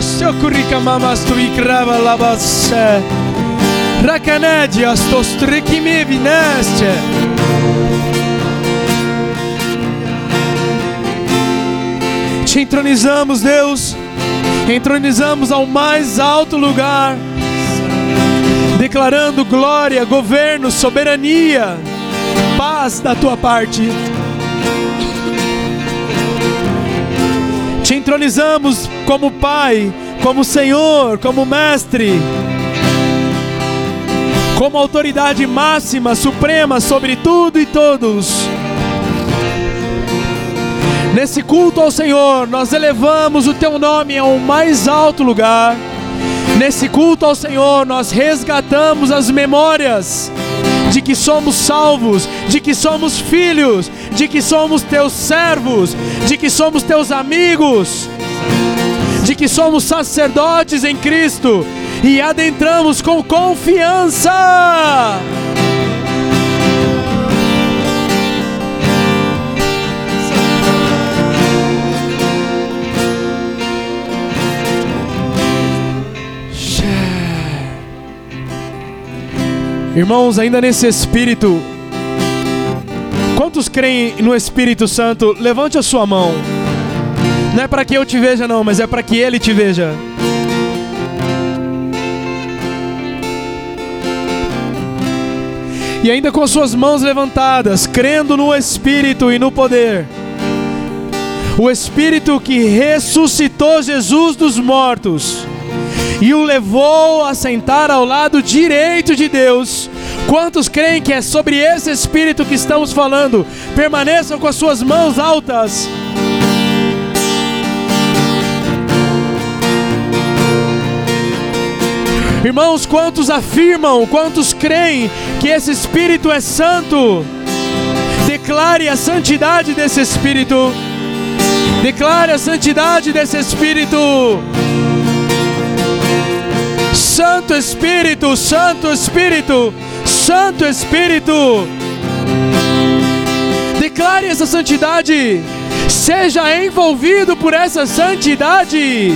shokurika mamastu ikrava labasse. Rakanedja stostrikimi vineste. Te entronizamos, Deus. Entronizamos ao mais alto lugar. Declarando glória, governo, soberania, paz da tua parte. Te entronizamos como Pai, como Senhor, como Mestre, como autoridade máxima, suprema sobre tudo e todos. Nesse culto ao Senhor, nós elevamos o teu nome ao mais alto lugar. Nesse culto ao Senhor, nós resgatamos as memórias de que somos salvos, de que somos filhos, de que somos teus servos, de que somos teus amigos, de que somos sacerdotes em Cristo e adentramos com confiança. Irmãos, ainda nesse espírito, quantos creem no Espírito Santo? Levante a sua mão. Não é para que eu te veja, não, mas é para que ele te veja. E ainda com as suas mãos levantadas, crendo no Espírito e no poder. O Espírito que ressuscitou Jesus dos mortos e o levou a sentar ao lado direito de Deus. Quantos creem que é sobre esse Espírito que estamos falando? Permaneçam com as suas mãos altas. Irmãos, quantos afirmam, quantos creem que esse Espírito é santo? Declare a santidade desse Espírito. Declare a santidade desse Espírito. Santo Espírito, Santo Espírito, Santo Espírito. Declare essa santidade. Seja envolvido por essa santidade.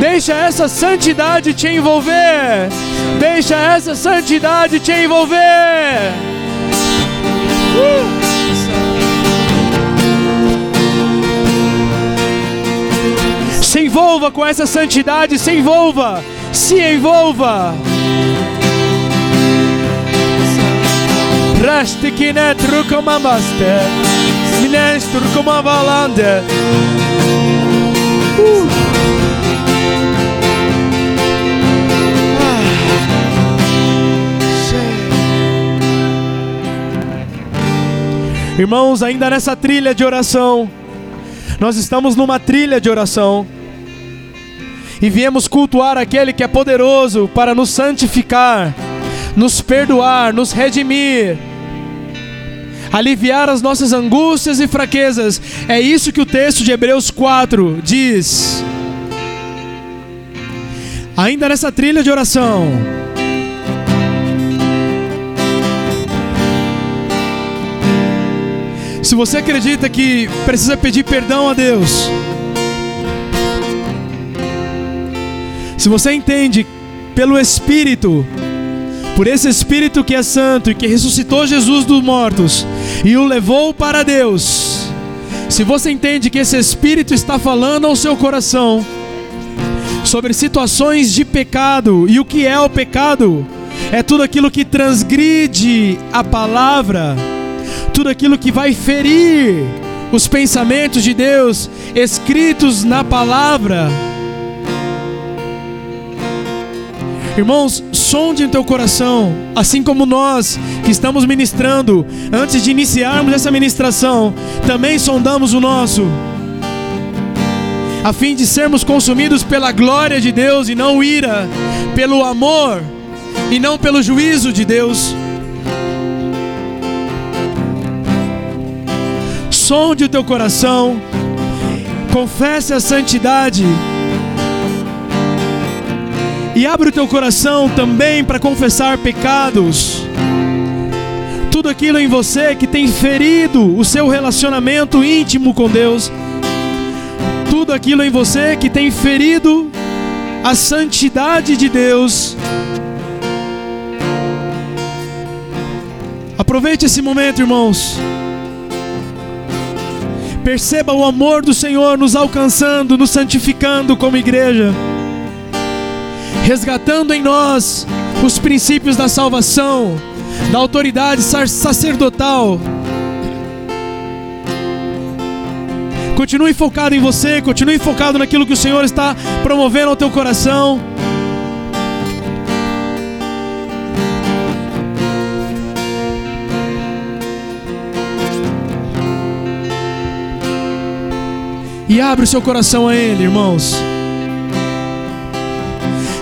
Deixa essa santidade te envolver. Deixa essa santidade te envolver. Se envolva com essa santidade, se envolva, se envolva. Rastikine trukomamaste, mines trukomavalande. Uh. Irmãos, ainda nessa trilha de oração, nós estamos numa trilha de oração e viemos cultuar aquele que é poderoso para nos santificar, nos perdoar, nos redimir, aliviar as nossas angústias e fraquezas. É isso que o texto de Hebreus 4 diz. Ainda nessa trilha de oração, Se você acredita que precisa pedir perdão a Deus, Se você entende pelo Espírito, por esse Espírito que é santo e que ressuscitou Jesus dos mortos e o levou para Deus, se você entende que esse Espírito está falando ao seu coração sobre situações de pecado e o que é o pecado, é tudo aquilo que transgride a palavra, tudo aquilo que vai ferir os pensamentos de Deus escritos na palavra Irmãos, sonde em teu coração, assim como nós que estamos ministrando, antes de iniciarmos essa ministração, também sondamos o nosso, a fim de sermos consumidos pela glória de Deus e não ira, pelo amor e não pelo juízo de Deus. Sonde o teu coração, confesse a santidade e abre o teu coração também para confessar pecados. tudo aquilo em você que tem ferido o seu relacionamento íntimo com Deus, tudo aquilo em você que tem ferido a santidade de Deus. Aproveite esse momento, irmãos. Perceba o amor do Senhor nos alcançando, nos santificando como igreja, resgatando em nós os princípios da salvação, da autoridade sacerdotal. Continue focado em você, continue focado naquilo que o Senhor está promovendo ao teu coração. E abre o seu coração a Ele, irmãos.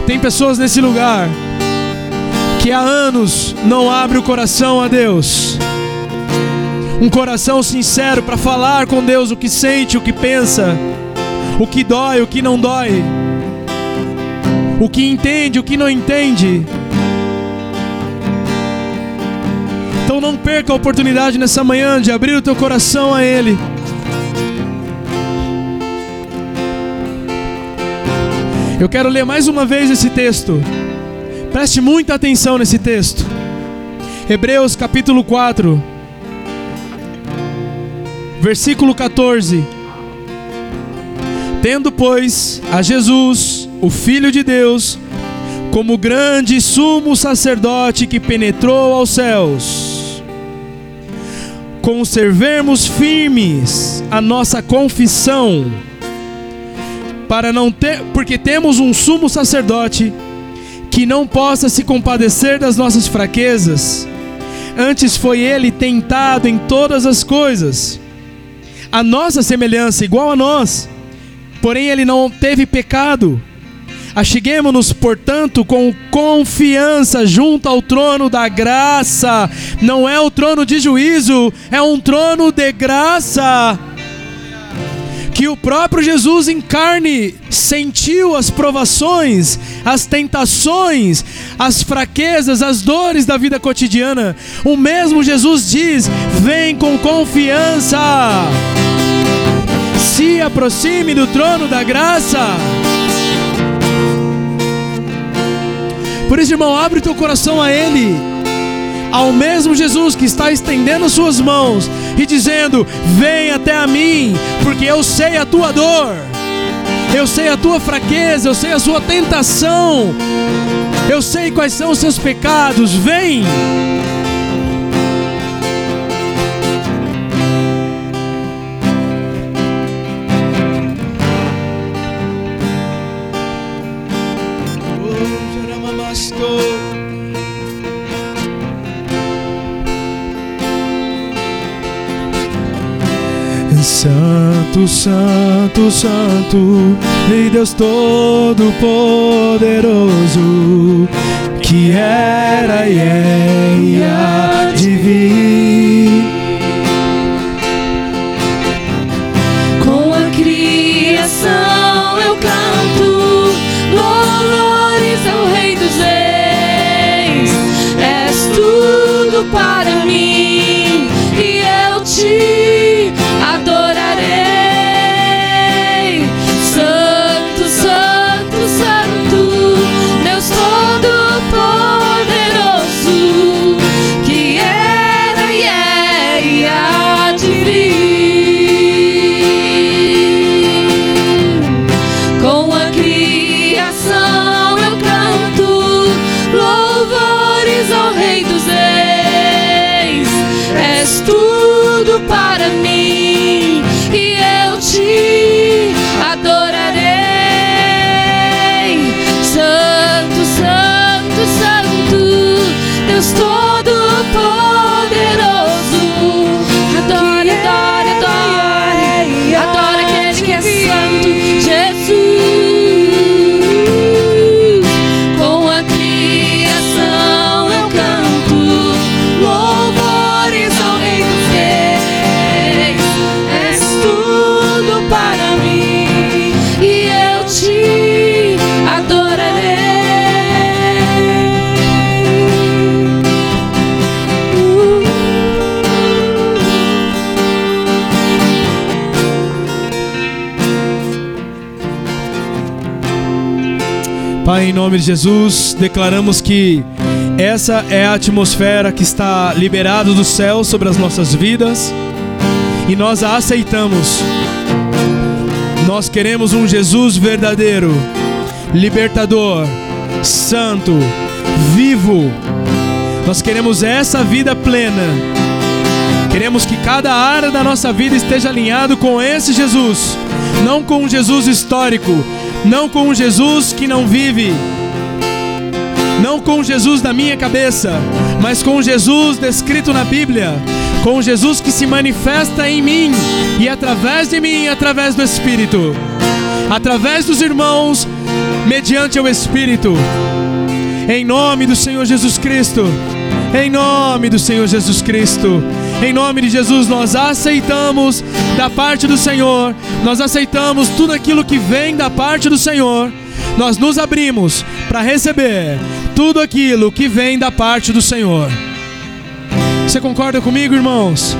Tem pessoas nesse lugar que há anos não abre o coração a Deus. Um coração sincero para falar com Deus o que sente, o que pensa, o que dói, o que não dói, o que entende, o que não entende. Então não perca a oportunidade nessa manhã de abrir o teu coração a Ele. Eu quero ler mais uma vez esse texto. Preste muita atenção nesse texto. Hebreus capítulo 4, versículo 14. Tendo, pois, a Jesus, o Filho de Deus, como grande sumo sacerdote que penetrou aos céus, conservemos firmes a nossa confissão para não ter, porque temos um sumo sacerdote que não possa se compadecer das nossas fraquezas. Antes foi ele tentado em todas as coisas, a nossa semelhança igual a nós, porém ele não teve pecado. Acheguemos-nos, portanto, com confiança junto ao trono da graça. Não é o trono de juízo, é um trono de graça que o próprio Jesus em carne sentiu as provações, as tentações, as fraquezas, as dores da vida cotidiana. O mesmo Jesus diz: vem com confiança, se aproxime do trono da graça. Por isso, irmão, abre teu coração a Ele ao mesmo Jesus que está estendendo suas mãos e dizendo: Vem até a mim, porque eu sei a tua dor, eu sei a tua fraqueza, eu sei a sua tentação, eu sei quais são os seus pecados. Vem. Santo, Santo, Santo, Rei Deus Todo-Poderoso, que era e é e há de vir. Pai, em nome de Jesus, declaramos que essa é a atmosfera que está liberada do céu sobre as nossas vidas e nós a aceitamos. Nós queremos um Jesus verdadeiro, libertador, santo, vivo. Nós queremos essa vida plena. Queremos que cada área da nossa vida esteja alinhado com esse Jesus, não com um Jesus histórico, não com um Jesus que não vive, não com Jesus da minha cabeça, mas com Jesus descrito na Bíblia, com Jesus que se manifesta em mim e através de mim, através do Espírito, através dos irmãos, mediante o Espírito. Em nome do Senhor Jesus Cristo, em nome do Senhor Jesus Cristo, em nome de Jesus, nós aceitamos da parte do Senhor, nós aceitamos tudo aquilo que vem da parte do Senhor, nós nos abrimos para receber tudo aquilo que vem da parte do Senhor. Você concorda comigo, irmãos?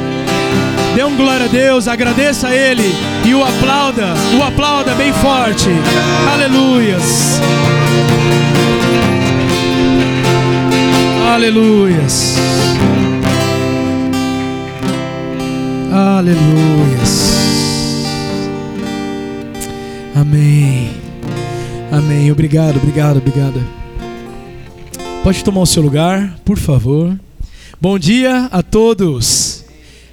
Dê um glória a Deus, agradeça a Ele e o aplauda, o aplauda bem forte. Aleluias. Aleluias. Aleluias. Amém. Amém. Obrigado, obrigado, obrigado. Pode tomar o seu lugar, por favor. Bom dia a todos.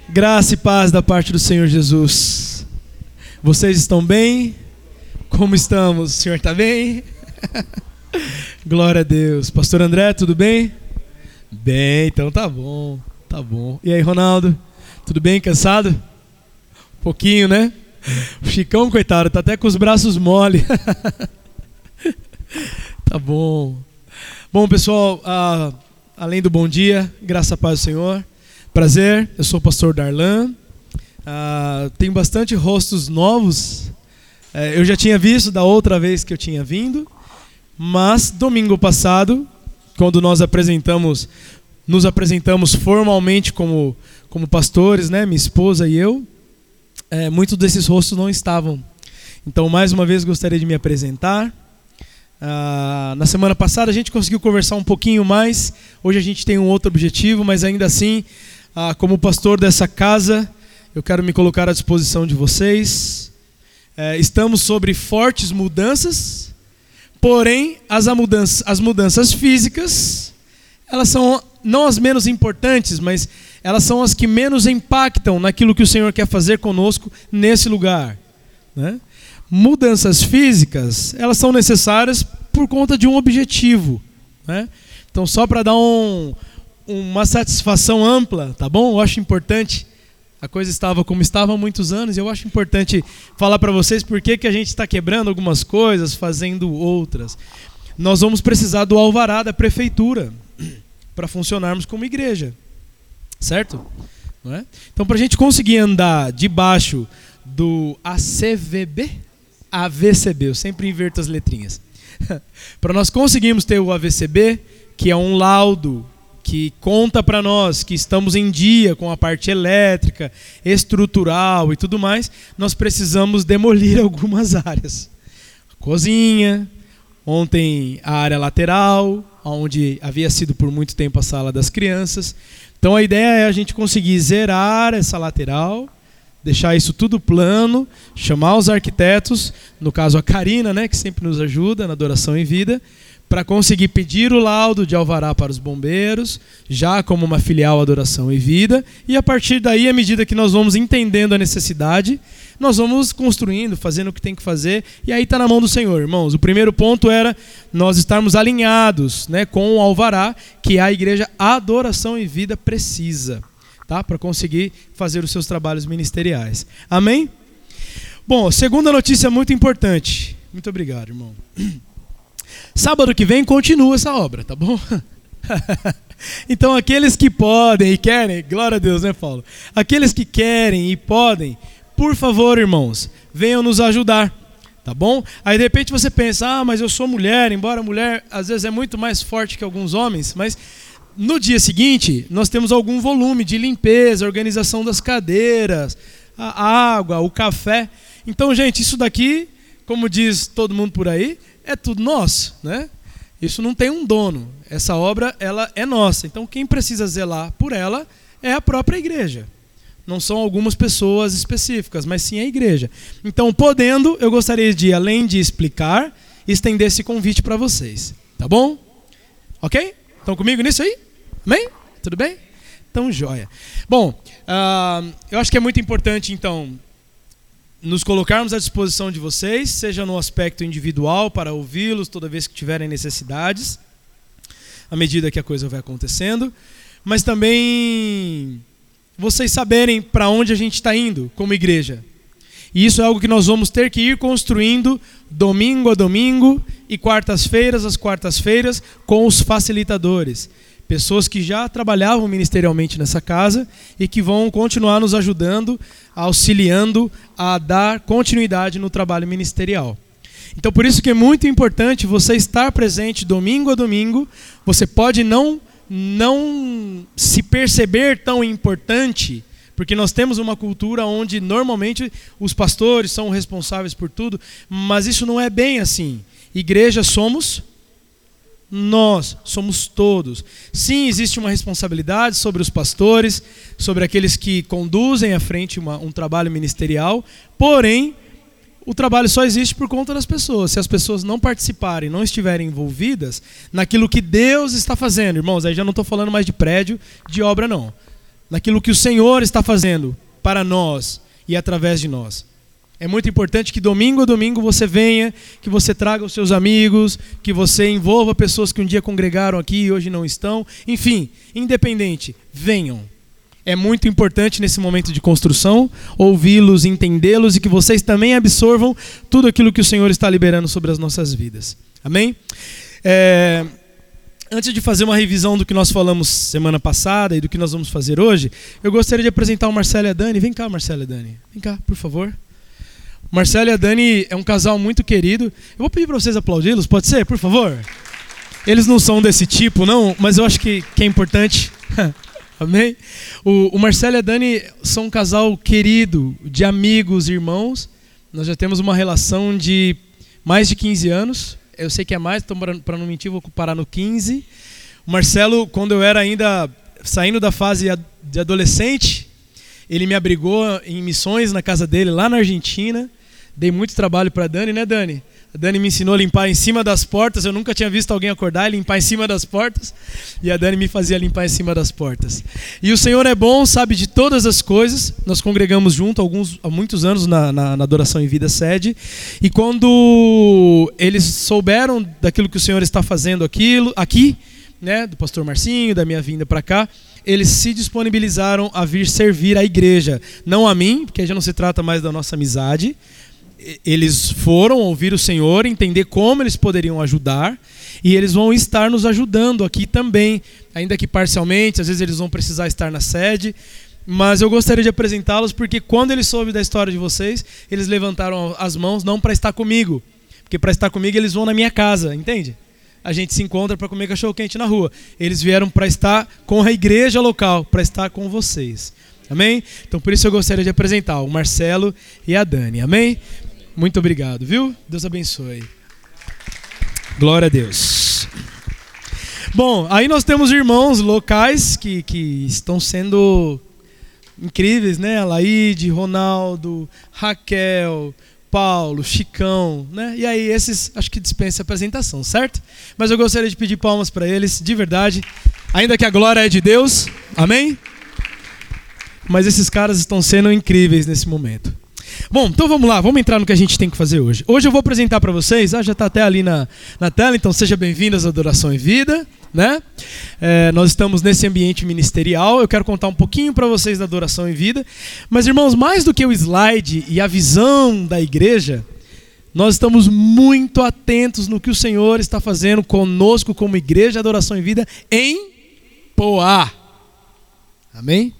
Graça e paz da parte do Senhor Jesus. Vocês estão bem? Como estamos? O senhor está bem? Glória a Deus. Pastor André, tudo bem? Bem, então tá bom. Tá bom. E aí, Ronaldo? Tudo bem? Cansado? Um pouquinho, né? O Chicão, coitado, tá até com os braços mole. tá bom. Bom, pessoal, além do bom dia, graça a paz do Senhor. Prazer, eu sou o pastor Darlan. Tenho bastante rostos novos. Uh, eu já tinha visto da outra vez que eu tinha vindo, mas domingo passado, quando nós apresentamos, nos apresentamos formalmente como, como pastores, né, minha esposa e eu, é, muitos desses rostos não estavam. Então, mais uma vez, gostaria de me apresentar. Ah, na semana passada a gente conseguiu conversar um pouquinho mais. Hoje a gente tem um outro objetivo, mas ainda assim, ah, como pastor dessa casa, eu quero me colocar à disposição de vocês. É, estamos sobre fortes mudanças, porém as mudanças, as mudanças físicas, elas são não as menos importantes, mas elas são as que menos impactam naquilo que o Senhor quer fazer conosco nesse lugar. Né? mudanças físicas, elas são necessárias por conta de um objetivo. Né? Então, só para dar um, uma satisfação ampla, tá bom? Eu acho importante. A coisa estava como estava há muitos anos, e eu acho importante falar para vocês por que, que a gente está quebrando algumas coisas, fazendo outras. Nós vamos precisar do alvará da prefeitura para funcionarmos como igreja, certo? Não é? Então, para a gente conseguir andar debaixo do ACVB, AVCB, eu sempre inverto as letrinhas. para nós conseguirmos ter o AVCB, que é um laudo que conta para nós que estamos em dia com a parte elétrica, estrutural e tudo mais, nós precisamos demolir algumas áreas. cozinha, ontem a área lateral, onde havia sido por muito tempo a sala das crianças. Então a ideia é a gente conseguir zerar essa lateral deixar isso tudo plano, chamar os arquitetos, no caso a Karina, né, que sempre nos ajuda na adoração em vida, para conseguir pedir o laudo de alvará para os bombeiros, já como uma filial Adoração e Vida, e a partir daí, à medida que nós vamos entendendo a necessidade, nós vamos construindo, fazendo o que tem que fazer, e aí está na mão do Senhor, irmãos. O primeiro ponto era nós estarmos alinhados né, com o alvará que a igreja Adoração e Vida precisa tá? Para conseguir fazer os seus trabalhos ministeriais. Amém? Bom, segunda notícia muito importante. Muito obrigado, irmão. Sábado que vem continua essa obra, tá bom? então, aqueles que podem e querem, glória a Deus, né, Paulo? Aqueles que querem e podem, por favor, irmãos, venham nos ajudar, tá bom? Aí de repente você pensa, ah, mas eu sou mulher, embora mulher às vezes é muito mais forte que alguns homens, mas no dia seguinte, nós temos algum volume de limpeza, organização das cadeiras, a água, o café. Então, gente, isso daqui, como diz todo mundo por aí, é tudo nosso, né? Isso não tem um dono. Essa obra ela é nossa. Então quem precisa zelar por ela é a própria igreja. Não são algumas pessoas específicas, mas sim a igreja. Então, podendo, eu gostaria de, além de explicar, estender esse convite para vocês. Tá bom? Ok? Estão comigo nisso aí? Amém? Tudo bem? Então, joia. Bom, uh, eu acho que é muito importante, então, nos colocarmos à disposição de vocês, seja no aspecto individual, para ouvi-los toda vez que tiverem necessidades, à medida que a coisa vai acontecendo, mas também vocês saberem para onde a gente está indo como igreja. E isso é algo que nós vamos ter que ir construindo domingo a domingo e quartas-feiras às quartas-feiras com os facilitadores. Pessoas que já trabalhavam ministerialmente nessa casa e que vão continuar nos ajudando, auxiliando a dar continuidade no trabalho ministerial. Então, por isso que é muito importante você estar presente domingo a domingo. Você pode não não se perceber tão importante, porque nós temos uma cultura onde normalmente os pastores são responsáveis por tudo, mas isso não é bem assim. Igreja somos nós, somos todos. Sim, existe uma responsabilidade sobre os pastores, sobre aqueles que conduzem à frente uma, um trabalho ministerial, porém, o trabalho só existe por conta das pessoas. Se as pessoas não participarem, não estiverem envolvidas naquilo que Deus está fazendo, irmãos, aí já não estou falando mais de prédio, de obra, não. Naquilo que o Senhor está fazendo para nós e através de nós. É muito importante que domingo a domingo você venha, que você traga os seus amigos, que você envolva pessoas que um dia congregaram aqui e hoje não estão. Enfim, independente, venham é muito importante nesse momento de construção ouvi-los, entendê-los e que vocês também absorvam tudo aquilo que o Senhor está liberando sobre as nossas vidas. Amém? É, antes de fazer uma revisão do que nós falamos semana passada e do que nós vamos fazer hoje, eu gostaria de apresentar o Marcelo e a Dani. Vem cá, Marcelo e a Dani. Vem cá, por favor. Marcelo e a Dani é um casal muito querido. Eu vou pedir para vocês aplaudi-los, pode ser, por favor? Eles não são desse tipo, não, mas eu acho que, que é importante. Amém? O, o Marcelo e a Dani são um casal querido, de amigos, irmãos. Nós já temos uma relação de mais de 15 anos. Eu sei que é mais, então para não mentir, vou parar no 15. O Marcelo, quando eu era ainda saindo da fase de adolescente, ele me abrigou em missões na casa dele, lá na Argentina. Dei muito trabalho para Dani, né, Dani? A Dani me ensinou a limpar em cima das portas. Eu nunca tinha visto alguém acordar e limpar em cima das portas. E a Dani me fazia limpar em cima das portas. E o Senhor é bom, sabe de todas as coisas. Nós congregamos junto alguns, há muitos anos na, na, na Adoração em Vida Sede. E quando eles souberam daquilo que o Senhor está fazendo aquilo, aqui, né, do pastor Marcinho, da minha vinda para cá, eles se disponibilizaram a vir servir a igreja. Não a mim, porque já não se trata mais da nossa amizade, eles foram ouvir o Senhor, entender como eles poderiam ajudar, e eles vão estar nos ajudando aqui também, ainda que parcialmente, às vezes eles vão precisar estar na sede, mas eu gostaria de apresentá-los porque quando eles soube da história de vocês, eles levantaram as mãos não para estar comigo, porque para estar comigo eles vão na minha casa, entende? A gente se encontra para comer cachorro quente na rua. Eles vieram para estar com a igreja local, para estar com vocês. Amém? Então por isso eu gostaria de apresentar o Marcelo e a Dani. Amém? Muito obrigado, viu? Deus abençoe. Glória a Deus. Bom, aí nós temos irmãos locais que, que estão sendo incríveis, né? Laide, Ronaldo, Raquel, Paulo, Chicão, né? E aí esses acho que dispensa apresentação, certo? Mas eu gostaria de pedir palmas para eles, de verdade, ainda que a glória é de Deus. Amém? Mas esses caras estão sendo incríveis nesse momento. Bom, então vamos lá, vamos entrar no que a gente tem que fazer hoje. Hoje eu vou apresentar para vocês, ah, já está até ali na, na tela, então seja bem-vindos à Adoração em Vida. Né? É, nós estamos nesse ambiente ministerial. Eu quero contar um pouquinho para vocês da adoração em vida. Mas, irmãos, mais do que o slide e a visão da igreja, nós estamos muito atentos no que o Senhor está fazendo conosco como igreja adoração em vida em Poá. Amém?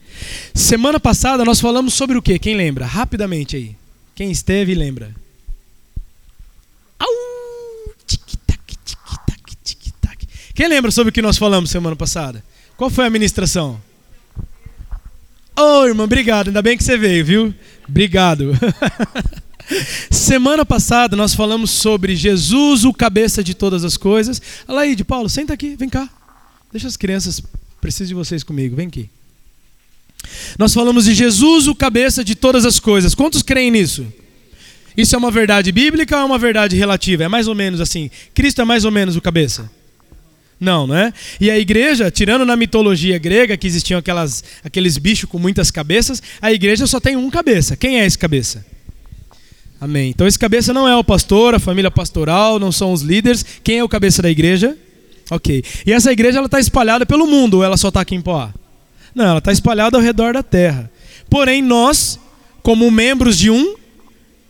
Semana passada nós falamos sobre o que? Quem lembra? Rapidamente aí. Quem esteve lembra. Quem lembra sobre o que nós falamos semana passada? Qual foi a ministração? Ô, oh, irmão, obrigado. Ainda bem que você veio, viu? Obrigado. Semana passada nós falamos sobre Jesus, o cabeça de todas as coisas. Alaide, Paulo, senta aqui, vem cá. Deixa as crianças, preciso de vocês comigo, vem aqui. Nós falamos de Jesus, o cabeça de todas as coisas. Quantos creem nisso? Isso é uma verdade bíblica ou é uma verdade relativa? É mais ou menos assim. Cristo é mais ou menos o cabeça? Não, não é? E a igreja, tirando na mitologia grega que existiam aquelas, aqueles bichos com muitas cabeças, a igreja só tem um cabeça. Quem é esse cabeça? Amém. Então esse cabeça não é o pastor, a família pastoral, não são os líderes. Quem é o cabeça da igreja? Ok. E essa igreja ela está espalhada pelo mundo ou ela só está aqui em Poá? Não, ela está espalhada ao redor da terra. Porém, nós, como membros de um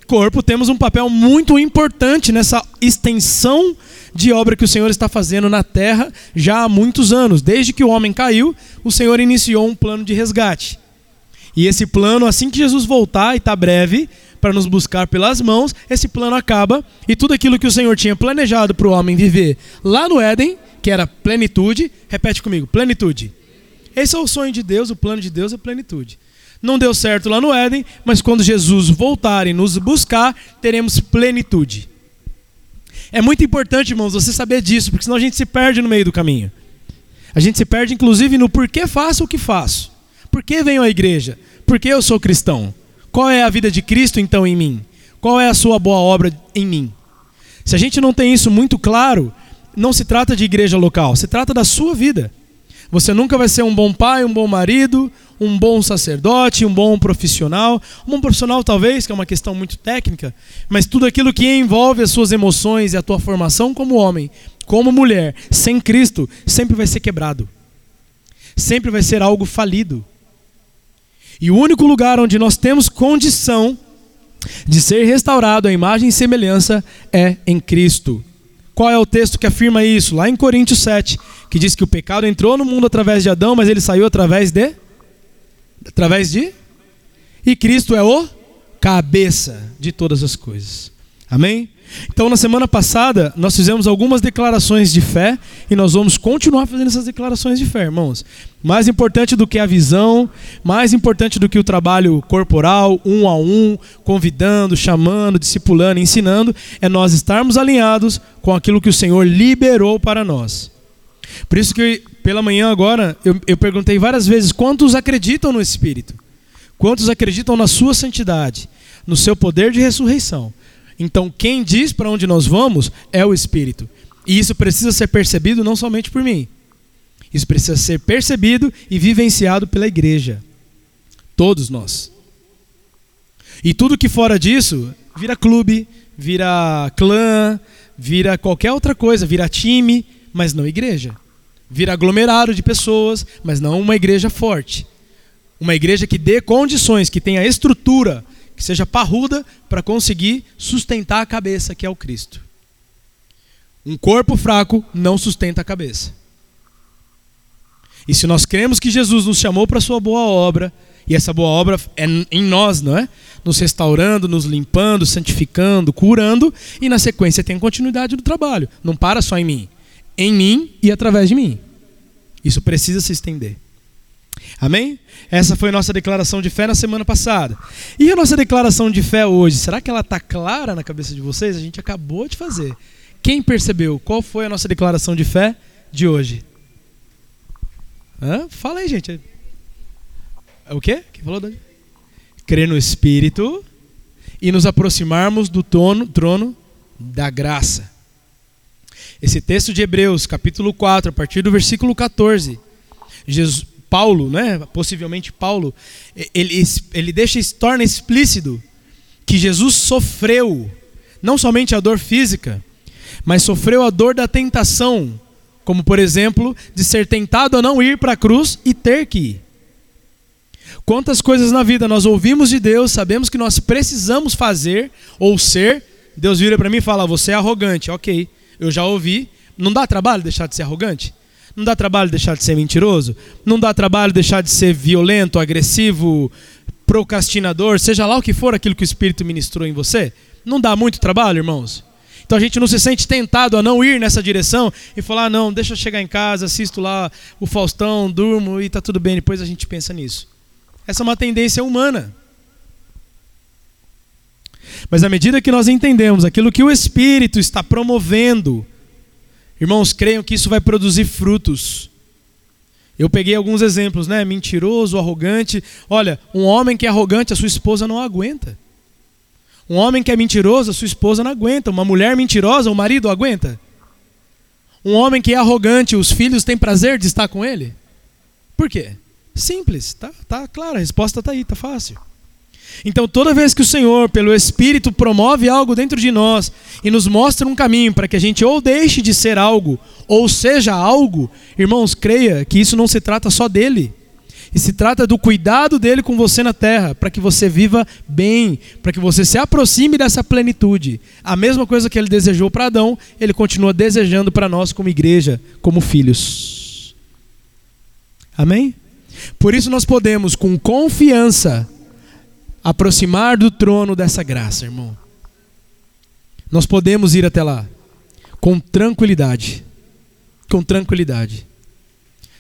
corpo, temos um papel muito importante nessa extensão de obra que o Senhor está fazendo na terra já há muitos anos. Desde que o homem caiu, o Senhor iniciou um plano de resgate. E esse plano, assim que Jesus voltar, e está breve, para nos buscar pelas mãos, esse plano acaba e tudo aquilo que o Senhor tinha planejado para o homem viver lá no Éden, que era plenitude, repete comigo: plenitude. Esse é o sonho de Deus, o plano de Deus é plenitude. Não deu certo lá no Éden, mas quando Jesus voltar e nos buscar, teremos plenitude. É muito importante, irmãos, você saber disso, porque senão a gente se perde no meio do caminho. A gente se perde, inclusive, no porquê faço o que faço. Por que venho à igreja? Por que eu sou cristão? Qual é a vida de Cristo, então, em mim? Qual é a sua boa obra em mim? Se a gente não tem isso muito claro, não se trata de igreja local, se trata da sua vida. Você nunca vai ser um bom pai, um bom marido, um bom sacerdote, um bom profissional. Um bom profissional, talvez, que é uma questão muito técnica, mas tudo aquilo que envolve as suas emoções e a tua formação como homem, como mulher, sem Cristo, sempre vai ser quebrado. Sempre vai ser algo falido. E o único lugar onde nós temos condição de ser restaurado à imagem e semelhança é em Cristo. Qual é o texto que afirma isso? Lá em Coríntios 7, que diz que o pecado entrou no mundo através de Adão, mas ele saiu através de Através de? E Cristo é o cabeça de todas as coisas. Amém? Então, na semana passada, nós fizemos algumas declarações de fé e nós vamos continuar fazendo essas declarações de fé, irmãos. Mais importante do que a visão, mais importante do que o trabalho corporal, um a um, convidando, chamando, discipulando, ensinando, é nós estarmos alinhados com aquilo que o Senhor liberou para nós. Por isso que pela manhã agora eu, eu perguntei várias vezes quantos acreditam no Espírito, quantos acreditam na sua santidade, no seu poder de ressurreição. Então quem diz para onde nós vamos é o Espírito. E isso precisa ser percebido não somente por mim. Isso precisa ser percebido e vivenciado pela igreja. Todos nós. E tudo que fora disso vira clube, vira clã, vira qualquer outra coisa, vira time, mas não igreja vir aglomerado de pessoas, mas não uma igreja forte. Uma igreja que dê condições, que tenha estrutura, que seja parruda para conseguir sustentar a cabeça, que é o Cristo. Um corpo fraco não sustenta a cabeça. E se nós cremos que Jesus nos chamou para a sua boa obra, e essa boa obra é em nós, não é? Nos restaurando, nos limpando, santificando, curando, e na sequência tem continuidade do trabalho. Não para só em mim em mim e através de mim. Isso precisa se estender. Amém? Essa foi a nossa declaração de fé na semana passada. E a nossa declaração de fé hoje, será que ela está clara na cabeça de vocês? A gente acabou de fazer. Quem percebeu? Qual foi a nossa declaração de fé de hoje? Hã? Fala aí, gente. O quê? Quem falou? Crer no Espírito e nos aproximarmos do trono, trono da graça. Esse texto de Hebreus, capítulo 4, a partir do versículo 14. Jesus, Paulo, né, possivelmente Paulo, ele, ele deixa, torna explícito que Jesus sofreu não somente a dor física, mas sofreu a dor da tentação, como por exemplo, de ser tentado a não ir para a cruz e ter que ir. Quantas coisas na vida nós ouvimos de Deus, sabemos que nós precisamos fazer ou ser, Deus vira para mim e fala: Você é arrogante, ok. Eu já ouvi. Não dá trabalho deixar de ser arrogante? Não dá trabalho deixar de ser mentiroso? Não dá trabalho deixar de ser violento, agressivo, procrastinador, seja lá o que for aquilo que o Espírito ministrou em você? Não dá muito trabalho, irmãos? Então a gente não se sente tentado a não ir nessa direção e falar, ah, não, deixa eu chegar em casa, assisto lá o Faustão, durmo e está tudo bem, depois a gente pensa nisso. Essa é uma tendência humana. Mas à medida que nós entendemos aquilo que o Espírito está promovendo, irmãos, creiam que isso vai produzir frutos. Eu peguei alguns exemplos, né? Mentiroso, arrogante. Olha, um homem que é arrogante, a sua esposa não aguenta. Um homem que é mentiroso, a sua esposa não aguenta. Uma mulher mentirosa, o marido aguenta. Um homem que é arrogante, os filhos têm prazer de estar com ele. Por quê? Simples, tá, tá claro, a resposta está aí, tá fácil. Então, toda vez que o Senhor, pelo Espírito, promove algo dentro de nós e nos mostra um caminho para que a gente ou deixe de ser algo, ou seja algo, irmãos, creia que isso não se trata só dele. E se trata do cuidado dele com você na terra, para que você viva bem, para que você se aproxime dessa plenitude. A mesma coisa que ele desejou para Adão, ele continua desejando para nós como igreja, como filhos. Amém? Por isso nós podemos, com confiança, aproximar do trono dessa graça, irmão. Nós podemos ir até lá com tranquilidade. Com tranquilidade.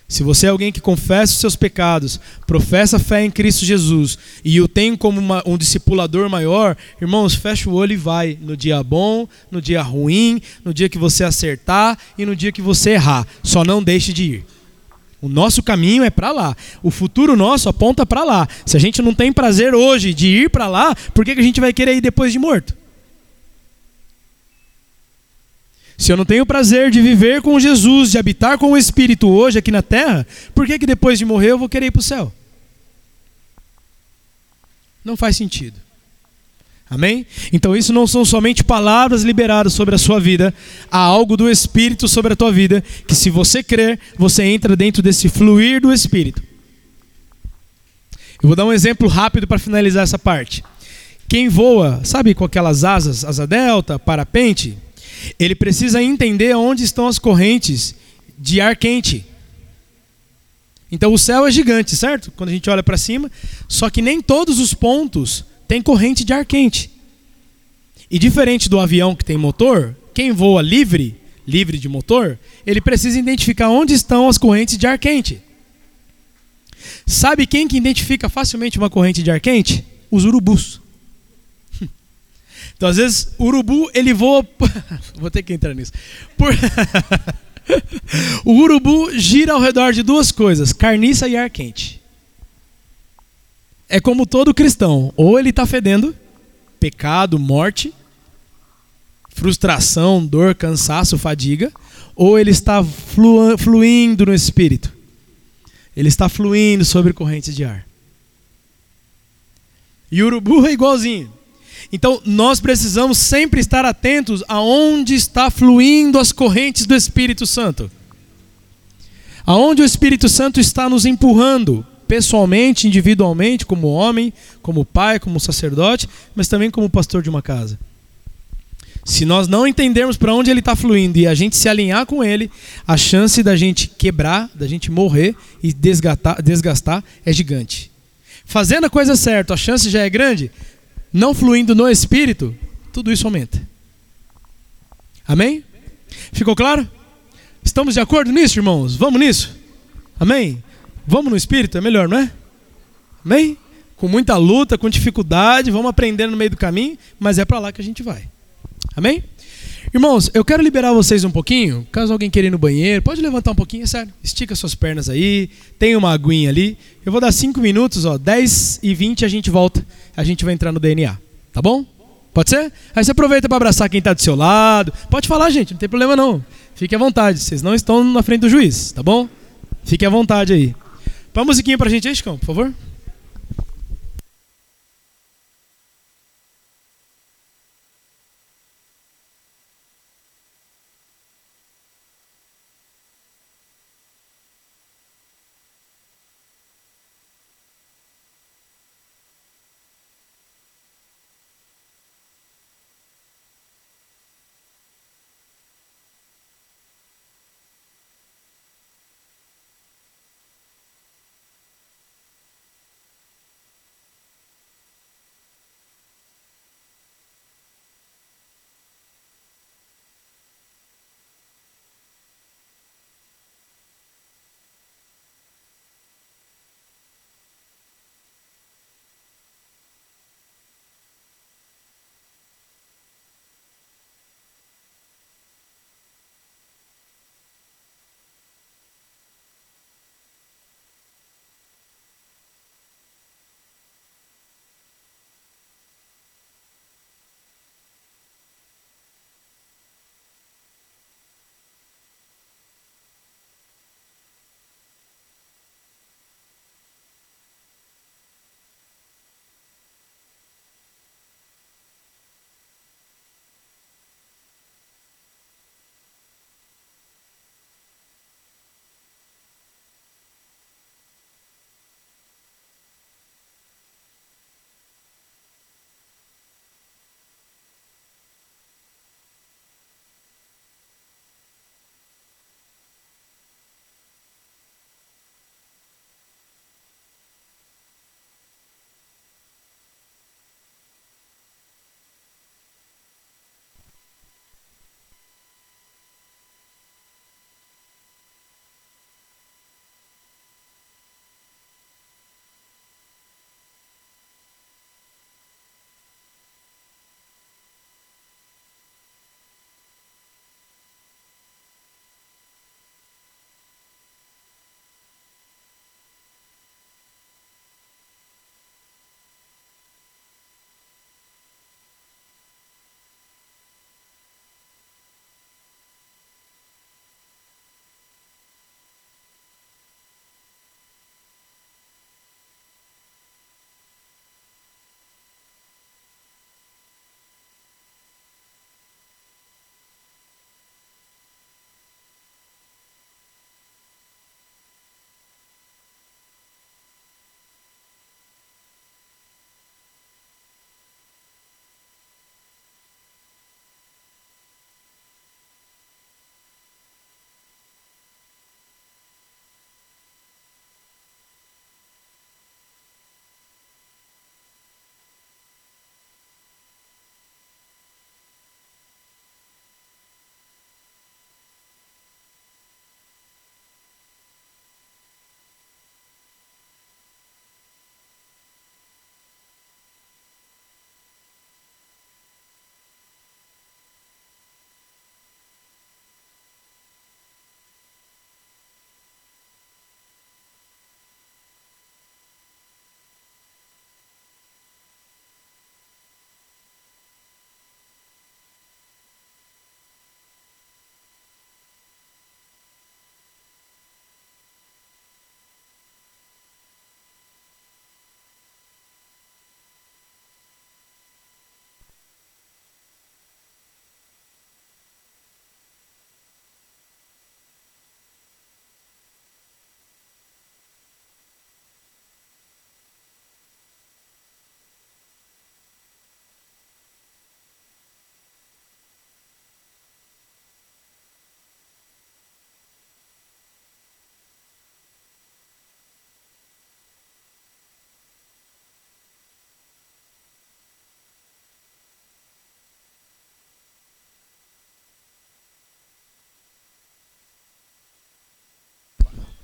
Se você é alguém que confessa os seus pecados, professa fé em Cristo Jesus e o tem como uma, um discipulador maior, irmãos, fecha o olho e vai. No dia bom, no dia ruim, no dia que você acertar e no dia que você errar. Só não deixe de ir. O nosso caminho é para lá. O futuro nosso aponta para lá. Se a gente não tem prazer hoje de ir para lá, por que, que a gente vai querer ir depois de morto? Se eu não tenho prazer de viver com Jesus, de habitar com o Espírito hoje aqui na terra, por que, que depois de morrer eu vou querer ir para o céu? Não faz sentido. Amém? Então, isso não são somente palavras liberadas sobre a sua vida, há algo do Espírito sobre a tua vida, que se você crer, você entra dentro desse fluir do Espírito. Eu vou dar um exemplo rápido para finalizar essa parte. Quem voa, sabe com aquelas asas, asa delta, parapente, ele precisa entender onde estão as correntes de ar quente. Então o céu é gigante, certo? Quando a gente olha para cima, só que nem todos os pontos tem corrente de ar quente. E diferente do avião que tem motor, quem voa livre, livre de motor, ele precisa identificar onde estão as correntes de ar quente. Sabe quem que identifica facilmente uma corrente de ar quente? Os urubus. Então, às vezes, o urubu, ele voa. Vou ter que entrar nisso. Por... o urubu gira ao redor de duas coisas: carniça e ar quente é como todo cristão: ou ele está fedendo, pecado, morte, frustração, dor, cansaço, fadiga, ou ele está flu fluindo no espírito. Ele está fluindo sobre correntes de ar. E urubu é igualzinho. Então nós precisamos sempre estar atentos aonde está fluindo as correntes do Espírito Santo. Aonde o Espírito Santo está nos empurrando pessoalmente, individualmente, como homem, como pai, como sacerdote, mas também como pastor de uma casa. Se nós não entendermos para onde ele está fluindo e a gente se alinhar com ele, a chance da gente quebrar, da gente morrer e desgastar, desgastar é gigante. Fazendo a coisa certa, a chance já é grande. Não fluindo no espírito, tudo isso aumenta. Amém? Ficou claro? Estamos de acordo nisso, irmãos? Vamos nisso? Amém? Vamos no espírito? É melhor, não é? Amém? Com muita luta, com dificuldade, vamos aprendendo no meio do caminho, mas é para lá que a gente vai. Amém? Irmãos, eu quero liberar vocês um pouquinho. Caso alguém queira ir no banheiro, pode levantar um pouquinho, é sério. Estica suas pernas aí. Tem uma aguinha ali. Eu vou dar 5 minutos, ó. 10 e 20 a gente volta. A gente vai entrar no DNA. Tá bom? Pode ser? Aí você aproveita para abraçar quem está do seu lado. Pode falar, gente, não tem problema não. Fique à vontade. Vocês não estão na frente do juiz, tá bom? Fique à vontade aí. Põe uma musiquinha pra gente aí, Chicão, por favor.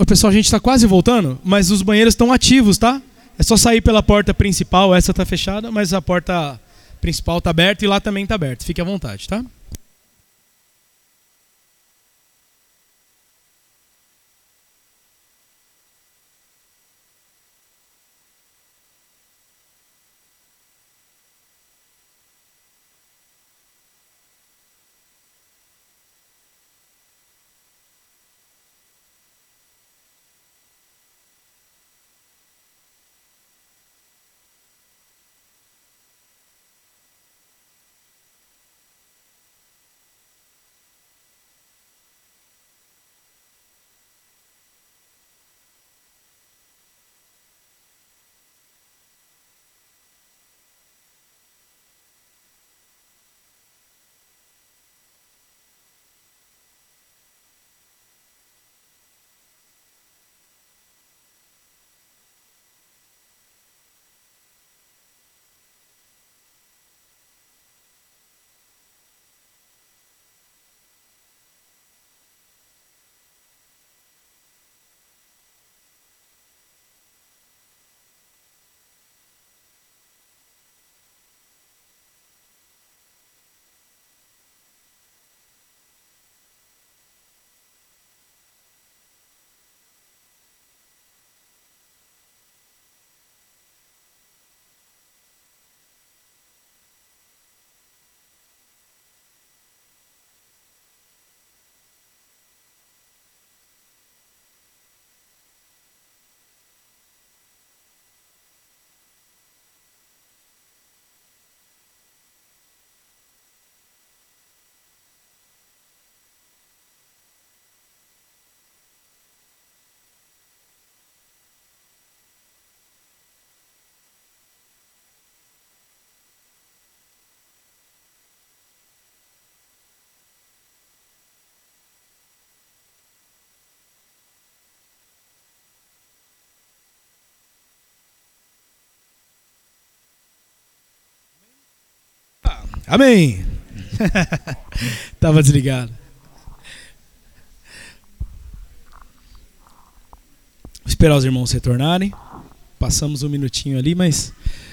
Ô, pessoal, a gente está quase voltando, mas os banheiros estão ativos, tá? É só sair pela porta principal, essa está fechada, mas a porta principal está aberta e lá também está aberta. Fique à vontade, tá? Amém. Tava desligado. Vou esperar os irmãos retornarem. Passamos um minutinho ali, mas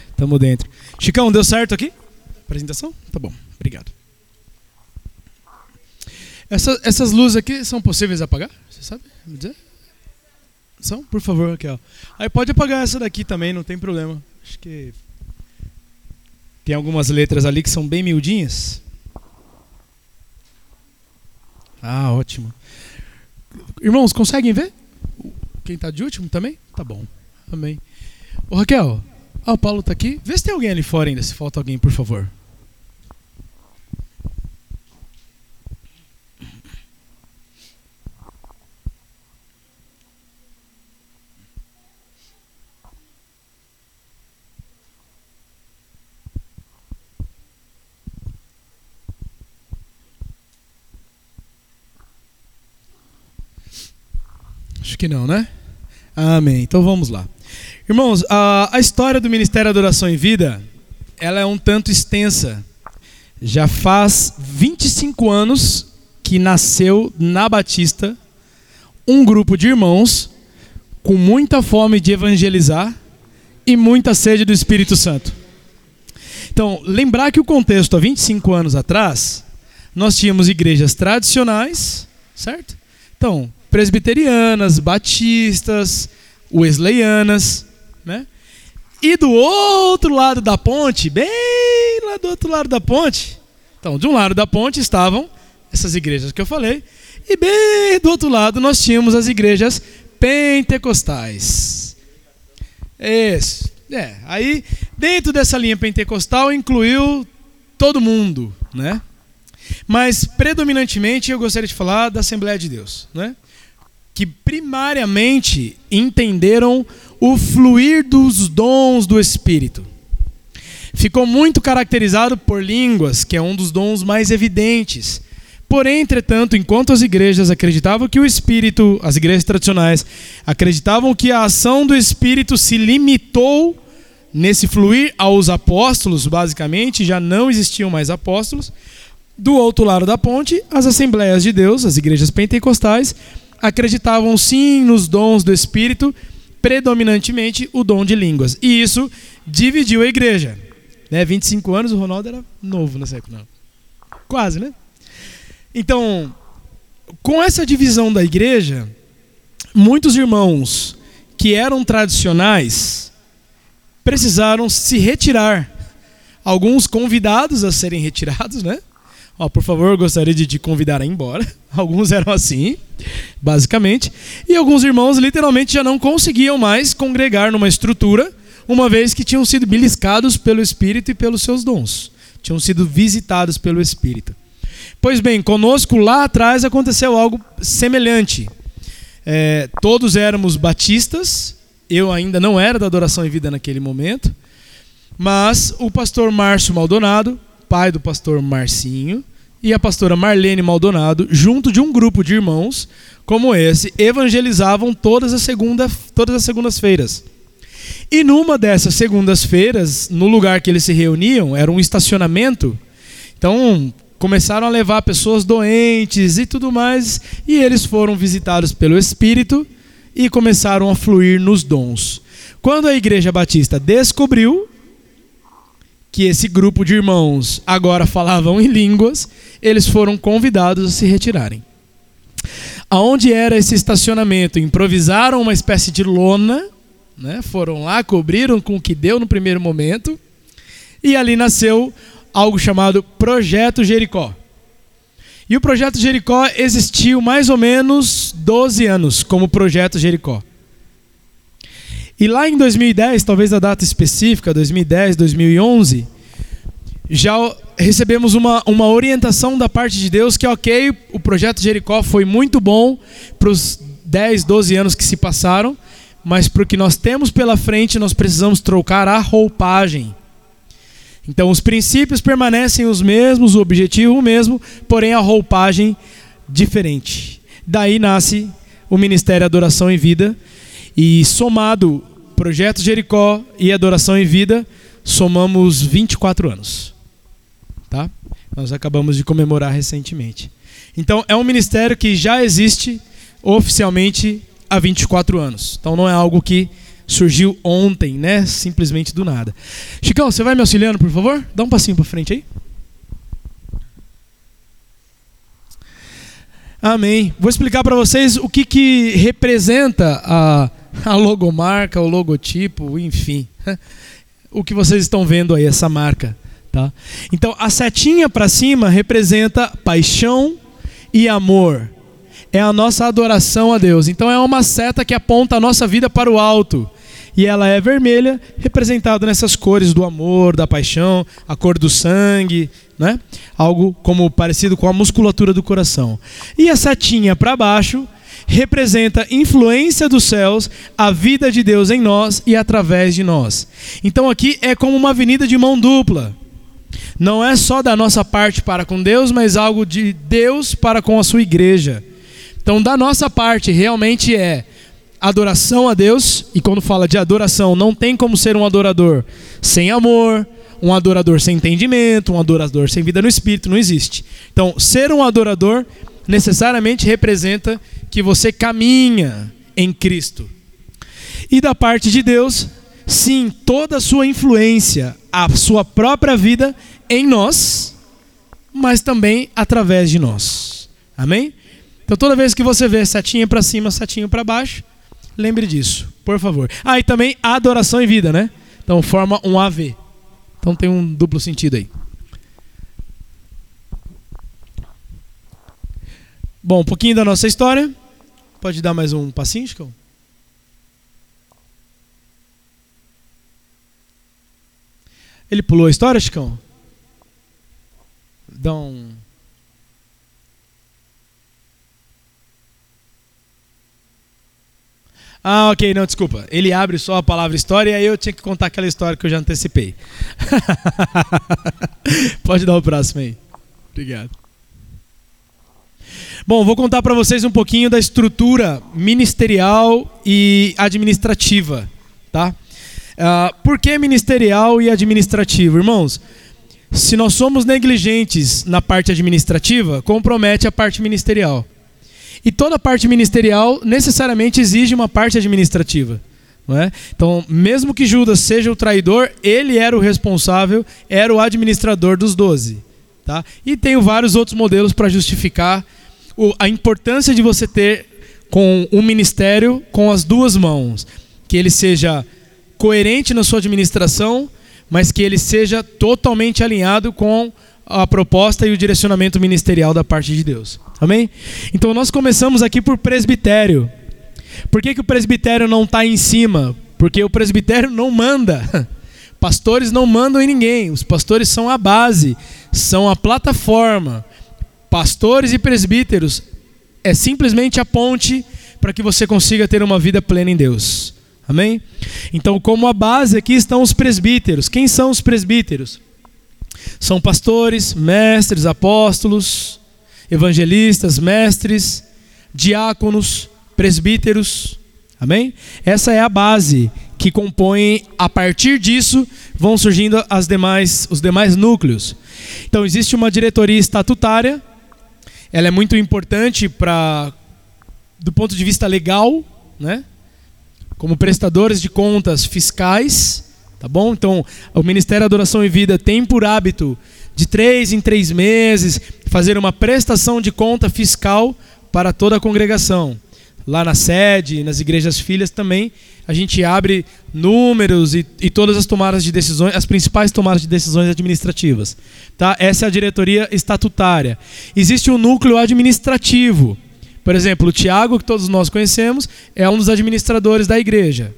estamos dentro. Chicão, deu certo aqui? Apresentação? Tá bom, obrigado. Essa, essas luzes aqui são possíveis apagar? Você sabe me dizer? São? Por favor, Raquel. Aí pode apagar essa daqui também, não tem problema. Acho que tem algumas letras ali que são bem miudinhas. Ah, ótimo. Irmãos, conseguem ver? Quem está de último também? Tá bom. Amém. Ô Raquel, ah, o Paulo está aqui. Vê se tem alguém ali fora ainda, se falta alguém, por favor. Acho que não, né? Amém. Então vamos lá. Irmãos, a, a história do Ministério Adoração em Vida, ela é um tanto extensa. Já faz 25 anos que nasceu na Batista um grupo de irmãos com muita fome de evangelizar e muita sede do Espírito Santo. Então, lembrar que o contexto há 25 anos atrás, nós tínhamos igrejas tradicionais, certo? Então, presbiterianas, batistas, wesleyanas, né? E do outro lado da ponte, bem lá do outro lado da ponte, então, de um lado da ponte estavam essas igrejas que eu falei, e bem do outro lado nós tínhamos as igrejas pentecostais. Isso. É, aí dentro dessa linha pentecostal incluiu todo mundo, né? Mas predominantemente eu gostaria de falar da Assembleia de Deus, né? Que primariamente entenderam o fluir dos dons do Espírito. Ficou muito caracterizado por línguas, que é um dos dons mais evidentes. Porém, entretanto, enquanto as igrejas acreditavam que o Espírito, as igrejas tradicionais, acreditavam que a ação do Espírito se limitou nesse fluir aos apóstolos, basicamente, já não existiam mais apóstolos. Do outro lado da ponte, as Assembleias de Deus, as igrejas pentecostais, acreditavam sim nos dons do Espírito, predominantemente o dom de línguas. E isso dividiu a igreja. Né? 25 anos, o Ronaldo era novo nessa época. Não. Quase, né? Então, com essa divisão da igreja, muitos irmãos que eram tradicionais precisaram se retirar. Alguns convidados a serem retirados, né? Ó, por favor, gostaria de te convidar a ir embora. Alguns eram assim, basicamente. E alguns irmãos literalmente já não conseguiam mais congregar numa estrutura, uma vez que tinham sido beliscados pelo Espírito e pelos seus dons. Tinham sido visitados pelo Espírito. Pois bem, conosco lá atrás aconteceu algo semelhante. É, todos éramos batistas, eu ainda não era da adoração em vida naquele momento, mas o pastor Márcio Maldonado, pai do pastor Marcinho, e a pastora Marlene Maldonado, junto de um grupo de irmãos como esse, evangelizavam todas as, segunda, todas as segundas-feiras. E numa dessas segundas-feiras, no lugar que eles se reuniam, era um estacionamento. Então, começaram a levar pessoas doentes e tudo mais, e eles foram visitados pelo Espírito e começaram a fluir nos dons. Quando a Igreja Batista descobriu que esse grupo de irmãos agora falavam em línguas, eles foram convidados a se retirarem. Aonde era esse estacionamento? Improvisaram uma espécie de lona, né? foram lá, cobriram com o que deu no primeiro momento, e ali nasceu algo chamado Projeto Jericó. E o Projeto Jericó existiu mais ou menos 12 anos como Projeto Jericó. E lá em 2010, talvez a data específica, 2010, 2011, já recebemos uma, uma orientação da parte de Deus que, ok, o Projeto Jericó foi muito bom para os 10, 12 anos que se passaram, mas para o que nós temos pela frente, nós precisamos trocar a roupagem. Então, os princípios permanecem os mesmos, o objetivo o mesmo, porém a roupagem diferente. Daí nasce o Ministério Adoração em Vida, e somado Projeto Jericó e Adoração em Vida, somamos 24 anos. Tá? Nós acabamos de comemorar recentemente. Então, é um ministério que já existe oficialmente há 24 anos. Então, não é algo que surgiu ontem, né? Simplesmente do nada. Chicão, você vai me auxiliando, por favor? Dá um passinho para frente aí. Amém. Vou explicar para vocês o que, que representa a, a logomarca, o logotipo, enfim. O que vocês estão vendo aí, essa marca. Tá? Então, a setinha para cima representa paixão e amor. É a nossa adoração a Deus. Então, é uma seta que aponta a nossa vida para o alto e ela é vermelha, representada nessas cores do amor, da paixão, a cor do sangue, né? Algo como parecido com a musculatura do coração. E a setinha para baixo representa influência dos céus, a vida de Deus em nós e através de nós. Então aqui é como uma avenida de mão dupla. Não é só da nossa parte para com Deus, mas algo de Deus para com a sua igreja. Então, da nossa parte, realmente é adoração a Deus, e quando fala de adoração, não tem como ser um adorador sem amor, um adorador sem entendimento, um adorador sem vida no espírito, não existe. Então, ser um adorador necessariamente representa que você caminha em Cristo. E da parte de Deus, sim, toda a sua influência, a sua própria vida em nós, mas também através de nós. Amém? Então toda vez que você vê setinha para cima, setinha para baixo, Lembre disso, por favor. Ah, e também adoração em vida, né? Então forma um AV. Então tem um duplo sentido aí. Bom, um pouquinho da nossa história. Pode dar mais um passinho, Chico? Ele pulou a história, Chicão? Dá um. Ah, ok, não, desculpa. Ele abre só a palavra história e aí eu tinha que contar aquela história que eu já antecipei. Pode dar o próximo aí. Obrigado. Bom, vou contar para vocês um pouquinho da estrutura ministerial e administrativa, tá? Uh, por que ministerial e administrativo, irmãos? Se nós somos negligentes na parte administrativa, compromete a parte ministerial. E toda parte ministerial necessariamente exige uma parte administrativa. É? Então, mesmo que Judas seja o traidor, ele era o responsável, era o administrador dos doze. Tá? E tenho vários outros modelos para justificar o, a importância de você ter com um ministério com as duas mãos. Que ele seja coerente na sua administração, mas que ele seja totalmente alinhado com a proposta e o direcionamento ministerial da parte de Deus. Amém? Então nós começamos aqui por presbitério. Por que, que o presbitério não está em cima? Porque o presbitério não manda. Pastores não mandam em ninguém. Os pastores são a base, são a plataforma. Pastores e presbíteros é simplesmente a ponte para que você consiga ter uma vida plena em Deus. Amém? Então, como a base aqui estão os presbíteros. Quem são os presbíteros? São pastores, mestres, apóstolos, evangelistas, mestres, diáconos, presbíteros. Amém? Essa é a base que compõe, a partir disso, vão surgindo as demais, os demais núcleos. Então, existe uma diretoria estatutária, ela é muito importante para, do ponto de vista legal, né? como prestadores de contas fiscais, tá bom? Então, o Ministério da Adoração e Vida tem por hábito, de três em três meses, fazer uma prestação de conta fiscal para toda a congregação lá na sede, nas igrejas filhas também, a gente abre números e, e, todas as tomadas de decisões, as principais tomadas de decisões administrativas. Tá? Essa é a diretoria estatutária. Existe um núcleo administrativo. Por exemplo, o Tiago, que todos nós conhecemos, é um dos administradores da igreja,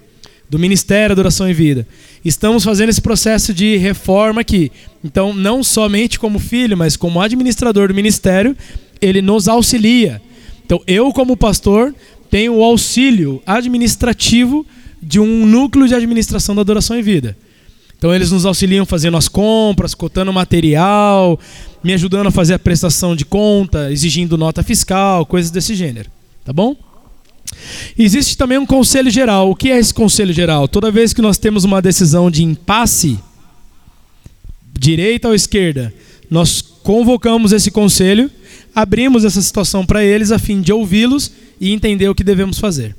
do Ministério Adoração e Vida. Estamos fazendo esse processo de reforma aqui. Então, não somente como filho, mas como administrador do ministério, ele nos auxilia. Então, eu, como pastor, tem o auxílio administrativo de um núcleo de administração da adoração em vida. Então eles nos auxiliam fazendo as compras, cotando material, me ajudando a fazer a prestação de conta, exigindo nota fiscal, coisas desse gênero. Tá bom? Existe também um conselho geral. O que é esse conselho geral? Toda vez que nós temos uma decisão de impasse, direita ou esquerda, nós convocamos esse conselho, abrimos essa situação para eles a fim de ouvi-los e entender o que devemos fazer.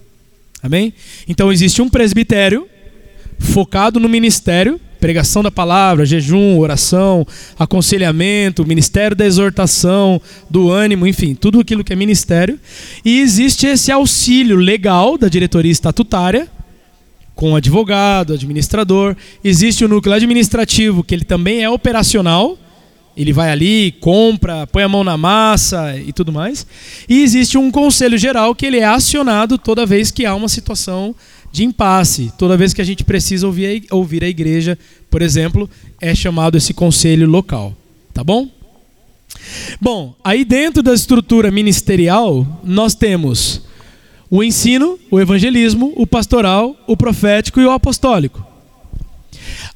Amém? Então existe um presbitério focado no ministério, pregação da palavra, jejum, oração, aconselhamento, ministério da exortação, do ânimo, enfim, tudo aquilo que é ministério. E existe esse auxílio legal da diretoria estatutária, com advogado, administrador. Existe o núcleo administrativo, que ele também é operacional, ele vai ali, compra, põe a mão na massa e tudo mais. E existe um conselho geral que ele é acionado toda vez que há uma situação de impasse, toda vez que a gente precisa ouvir a, igreja, por exemplo, é chamado esse conselho local. Tá bom? Bom, aí dentro da estrutura ministerial, nós temos o ensino, o evangelismo, o pastoral, o profético e o apostólico.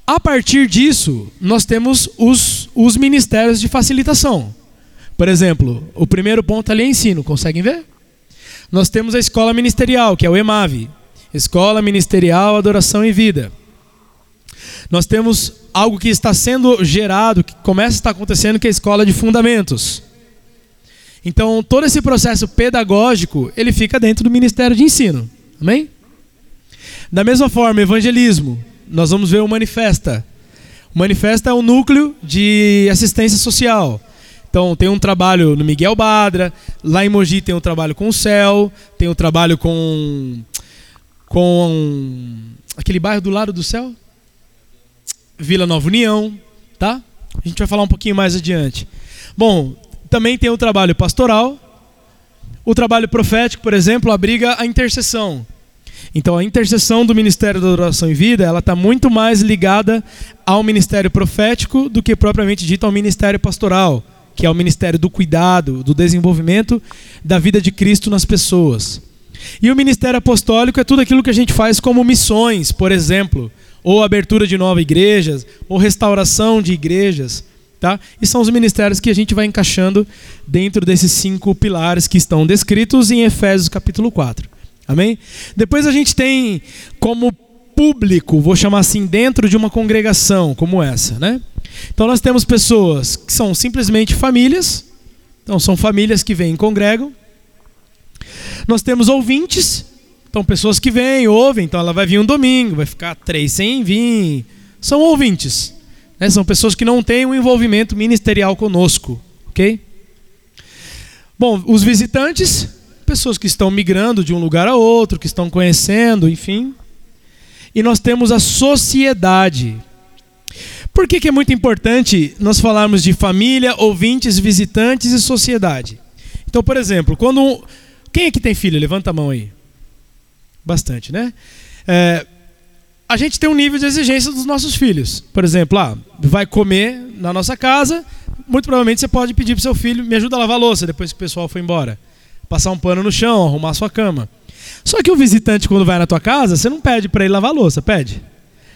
A partir disso, nós temos os, os ministérios de facilitação. Por exemplo, o primeiro ponto ali é ensino, conseguem ver? Nós temos a escola ministerial, que é o EMAV Escola Ministerial Adoração e Vida. Nós temos algo que está sendo gerado, que começa a estar acontecendo, que é a escola de fundamentos. Então, todo esse processo pedagógico, ele fica dentro do Ministério de Ensino. Amém? Da mesma forma, evangelismo nós vamos ver o Manifesta. O Manifesta é um núcleo de assistência social. Então, tem um trabalho no Miguel Badra, lá em Mogi tem um trabalho com o Céu, tem um trabalho com com aquele bairro do lado do céu, Vila Nova União, tá? A gente vai falar um pouquinho mais adiante. Bom, também tem o trabalho pastoral, o trabalho profético, por exemplo, abriga a intercessão. Então a intercessão do Ministério da Adoração e Vida, ela está muito mais ligada ao ministério profético do que propriamente dito ao ministério pastoral, que é o ministério do cuidado, do desenvolvimento da vida de Cristo nas pessoas. E o ministério apostólico é tudo aquilo que a gente faz como missões, por exemplo, ou abertura de novas igrejas, ou restauração de igrejas, tá? E são os ministérios que a gente vai encaixando dentro desses cinco pilares que estão descritos em Efésios capítulo 4. Amém? Depois a gente tem como público, vou chamar assim, dentro de uma congregação como essa, né? Então nós temos pessoas que são simplesmente famílias, então são famílias que vêm e congregam. Nós temos ouvintes, então pessoas que vêm, ouvem, então ela vai vir um domingo, vai ficar três sem vir. São ouvintes. Né? São pessoas que não têm um envolvimento ministerial conosco, ok? Bom, os visitantes, pessoas que estão migrando de um lugar a outro, que estão conhecendo, enfim. E nós temos a sociedade. Por que, que é muito importante nós falarmos de família, ouvintes, visitantes e sociedade? Então, por exemplo, quando. Um... Quem é que tem filho? Levanta a mão aí. Bastante, né? É, a gente tem um nível de exigência dos nossos filhos. Por exemplo, ah, vai comer na nossa casa, muito provavelmente você pode pedir para seu filho, me ajuda a lavar a louça depois que o pessoal foi embora. Passar um pano no chão, arrumar sua cama. Só que o visitante, quando vai na tua casa, você não pede para ele lavar a louça, pede.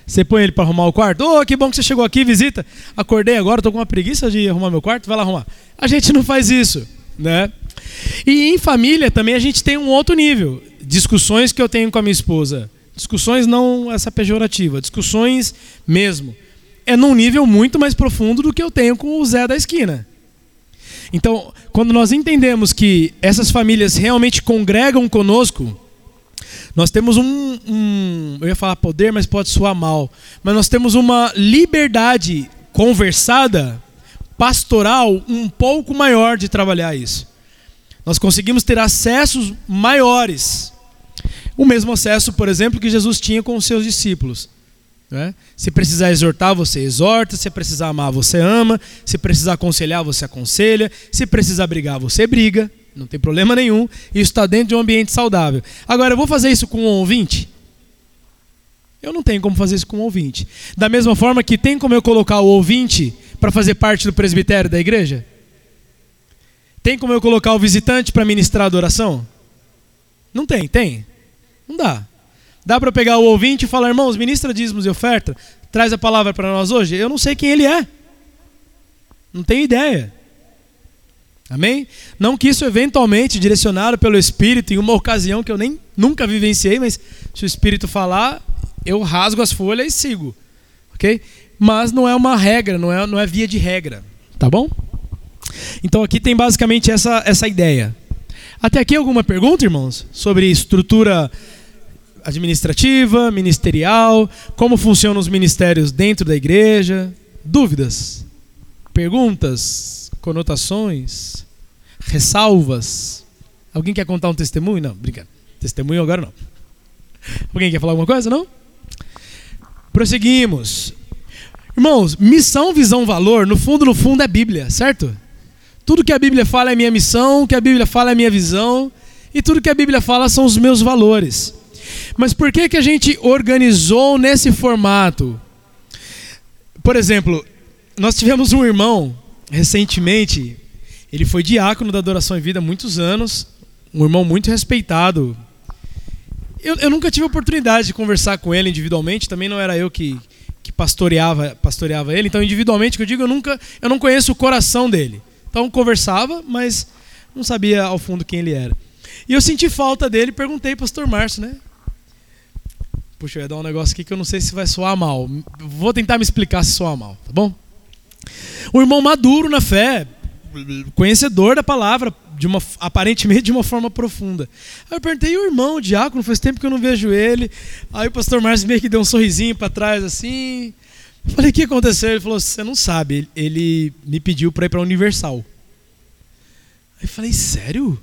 Você põe ele para arrumar o quarto. Ô, oh, que bom que você chegou aqui, visita. Acordei agora, tô com uma preguiça de arrumar meu quarto, vai lá arrumar. A gente não faz isso, né? E em família também a gente tem um outro nível. Discussões que eu tenho com a minha esposa. Discussões não essa pejorativa, discussões mesmo. É num nível muito mais profundo do que eu tenho com o Zé da esquina. Então, quando nós entendemos que essas famílias realmente congregam conosco, nós temos um, um, eu ia falar poder, mas pode soar mal, mas nós temos uma liberdade conversada, pastoral, um pouco maior de trabalhar isso. Nós conseguimos ter acessos maiores. O mesmo acesso, por exemplo, que Jesus tinha com os seus discípulos. Né? Se precisar exortar, você exorta. Se precisar amar, você ama. Se precisar aconselhar, você aconselha. Se precisar brigar, você briga. Não tem problema nenhum. Isso está dentro de um ambiente saudável. Agora, eu vou fazer isso com um ouvinte? Eu não tenho como fazer isso com um ouvinte. Da mesma forma que tem como eu colocar o ouvinte para fazer parte do presbitério da igreja? Tem como eu colocar o visitante para ministrar adoração? Não tem, tem. Não dá. Dá para pegar o ouvinte e falar, irmãos, ministra dízimos e oferta, traz a palavra para nós hoje? Eu não sei quem ele é. Não tenho ideia. Amém? Não que isso eventualmente, direcionado pelo Espírito, em uma ocasião que eu nem nunca vivenciei, mas se o Espírito falar, eu rasgo as folhas e sigo. Ok? Mas não é uma regra, não é, não é via de regra. Tá bom? Então aqui tem basicamente essa, essa ideia. Até aqui alguma pergunta, irmãos? Sobre estrutura administrativa, ministerial, como funcionam os ministérios dentro da igreja. Dúvidas? Perguntas? Conotações? Ressalvas? Alguém quer contar um testemunho? Não, brincadeira. Testemunho agora não. Alguém quer falar alguma coisa? Não? Prosseguimos. Irmãos, missão, visão, valor, no fundo, no fundo é Bíblia, certo? Tudo que a Bíblia fala é minha missão, o que a Bíblia fala é minha visão, e tudo que a Bíblia fala são os meus valores. Mas por que, que a gente organizou nesse formato? Por exemplo, nós tivemos um irmão recentemente, ele foi diácono da Adoração em Vida há muitos anos, um irmão muito respeitado. Eu, eu nunca tive oportunidade de conversar com ele individualmente, também não era eu que, que pastoreava, pastoreava ele, então individualmente, que eu digo, eu nunca, eu não conheço o coração dele. Então conversava, mas não sabia ao fundo quem ele era. E eu senti falta dele, perguntei pastor Márcio, né? Puxa, eu ia dar um negócio aqui que eu não sei se vai soar mal. Vou tentar me explicar se soar mal, tá bom? Um irmão maduro na fé, conhecedor da palavra, de uma, aparentemente de uma forma profunda. Aí eu perguntei, e o irmão, o diácono, faz tempo que eu não vejo ele. Aí o pastor Márcio meio que deu um sorrisinho para trás assim. Eu falei, o que aconteceu? Ele falou, você não sabe, ele me pediu para ir para Universal. Aí eu falei, sério?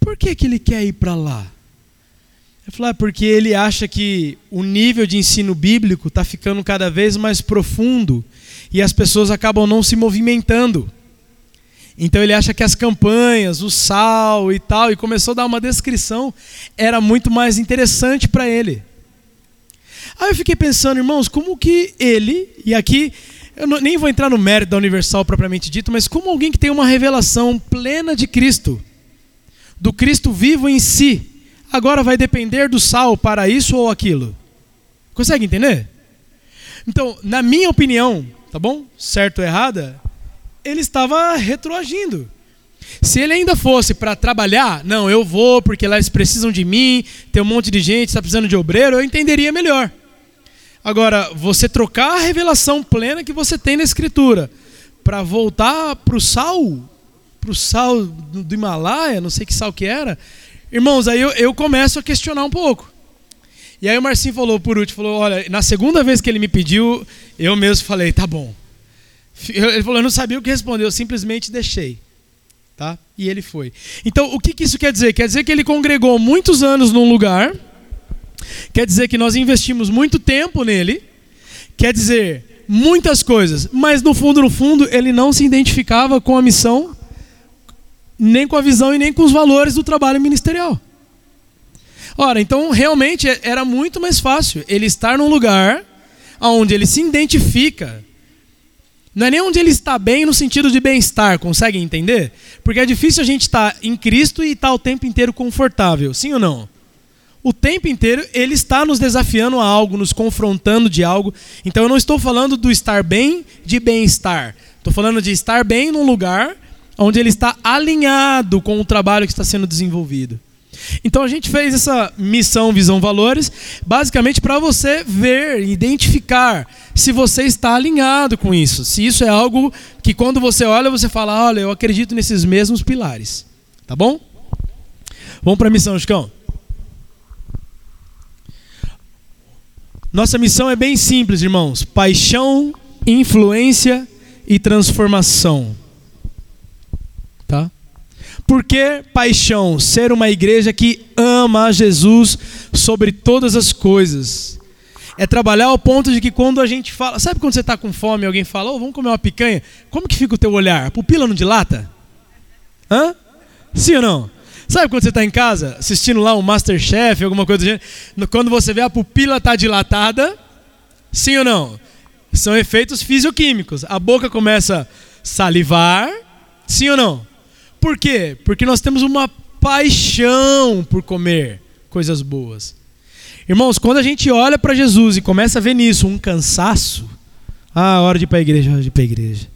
Por que, que ele quer ir para lá? Ele falou, ah, porque ele acha que o nível de ensino bíblico está ficando cada vez mais profundo e as pessoas acabam não se movimentando. Então ele acha que as campanhas, o sal e tal, e começou a dar uma descrição, era muito mais interessante para ele. Aí eu fiquei pensando, irmãos, como que ele, e aqui eu não, nem vou entrar no mérito da Universal propriamente dito, mas como alguém que tem uma revelação plena de Cristo, do Cristo vivo em si, agora vai depender do sal para isso ou aquilo. Consegue entender? Então, na minha opinião, tá bom? Certo ou errada, ele estava retroagindo. Se ele ainda fosse para trabalhar, não, eu vou porque lá eles precisam de mim, tem um monte de gente, está precisando de obreiro, eu entenderia melhor. Agora, você trocar a revelação plena que você tem na Escritura para voltar para o sal, pro sal do Himalaia, não sei que sal que era. Irmãos, aí eu, eu começo a questionar um pouco. E aí o Marcinho falou por último, falou, olha, na segunda vez que ele me pediu, eu mesmo falei, tá bom. Ele falou, eu não sabia o que responder, eu simplesmente deixei. Tá? E ele foi. Então, o que, que isso quer dizer? Quer dizer que ele congregou muitos anos num lugar, quer dizer que nós investimos muito tempo nele, quer dizer muitas coisas, mas no fundo, no fundo, ele não se identificava com a missão, nem com a visão e nem com os valores do trabalho ministerial. Ora, então realmente era muito mais fácil ele estar num lugar onde ele se identifica não é nem onde ele está bem no sentido de bem-estar, conseguem entender? Porque é difícil a gente estar em Cristo e estar o tempo inteiro confortável, sim ou não? O tempo inteiro ele está nos desafiando a algo, nos confrontando de algo. Então eu não estou falando do estar bem de bem-estar. Estou falando de estar bem num lugar onde ele está alinhado com o trabalho que está sendo desenvolvido. Então a gente fez essa missão Visão Valores basicamente para você ver, identificar se você está alinhado com isso, se isso é algo que quando você olha você fala, olha, eu acredito nesses mesmos pilares, tá bom? Vamos para a missão, Chicão. Nossa missão é bem simples, irmãos: paixão, influência e transformação. Por que paixão? Ser uma igreja que ama a Jesus sobre todas as coisas. É trabalhar ao ponto de que quando a gente fala. Sabe quando você está com fome e alguém fala, oh, vamos comer uma picanha? Como que fica o teu olhar? A pupila não dilata? Hã? Sim ou não? Sabe quando você está em casa assistindo lá um Masterchef, alguma coisa do gênero? Quando você vê a pupila tá dilatada, sim ou não? São efeitos fisioquímicos. A boca começa a salivar, sim ou não? Por quê? Porque nós temos uma paixão por comer coisas boas. Irmãos, quando a gente olha para Jesus e começa a ver nisso um cansaço, ah, hora de ir para a igreja, hora de ir para a igreja.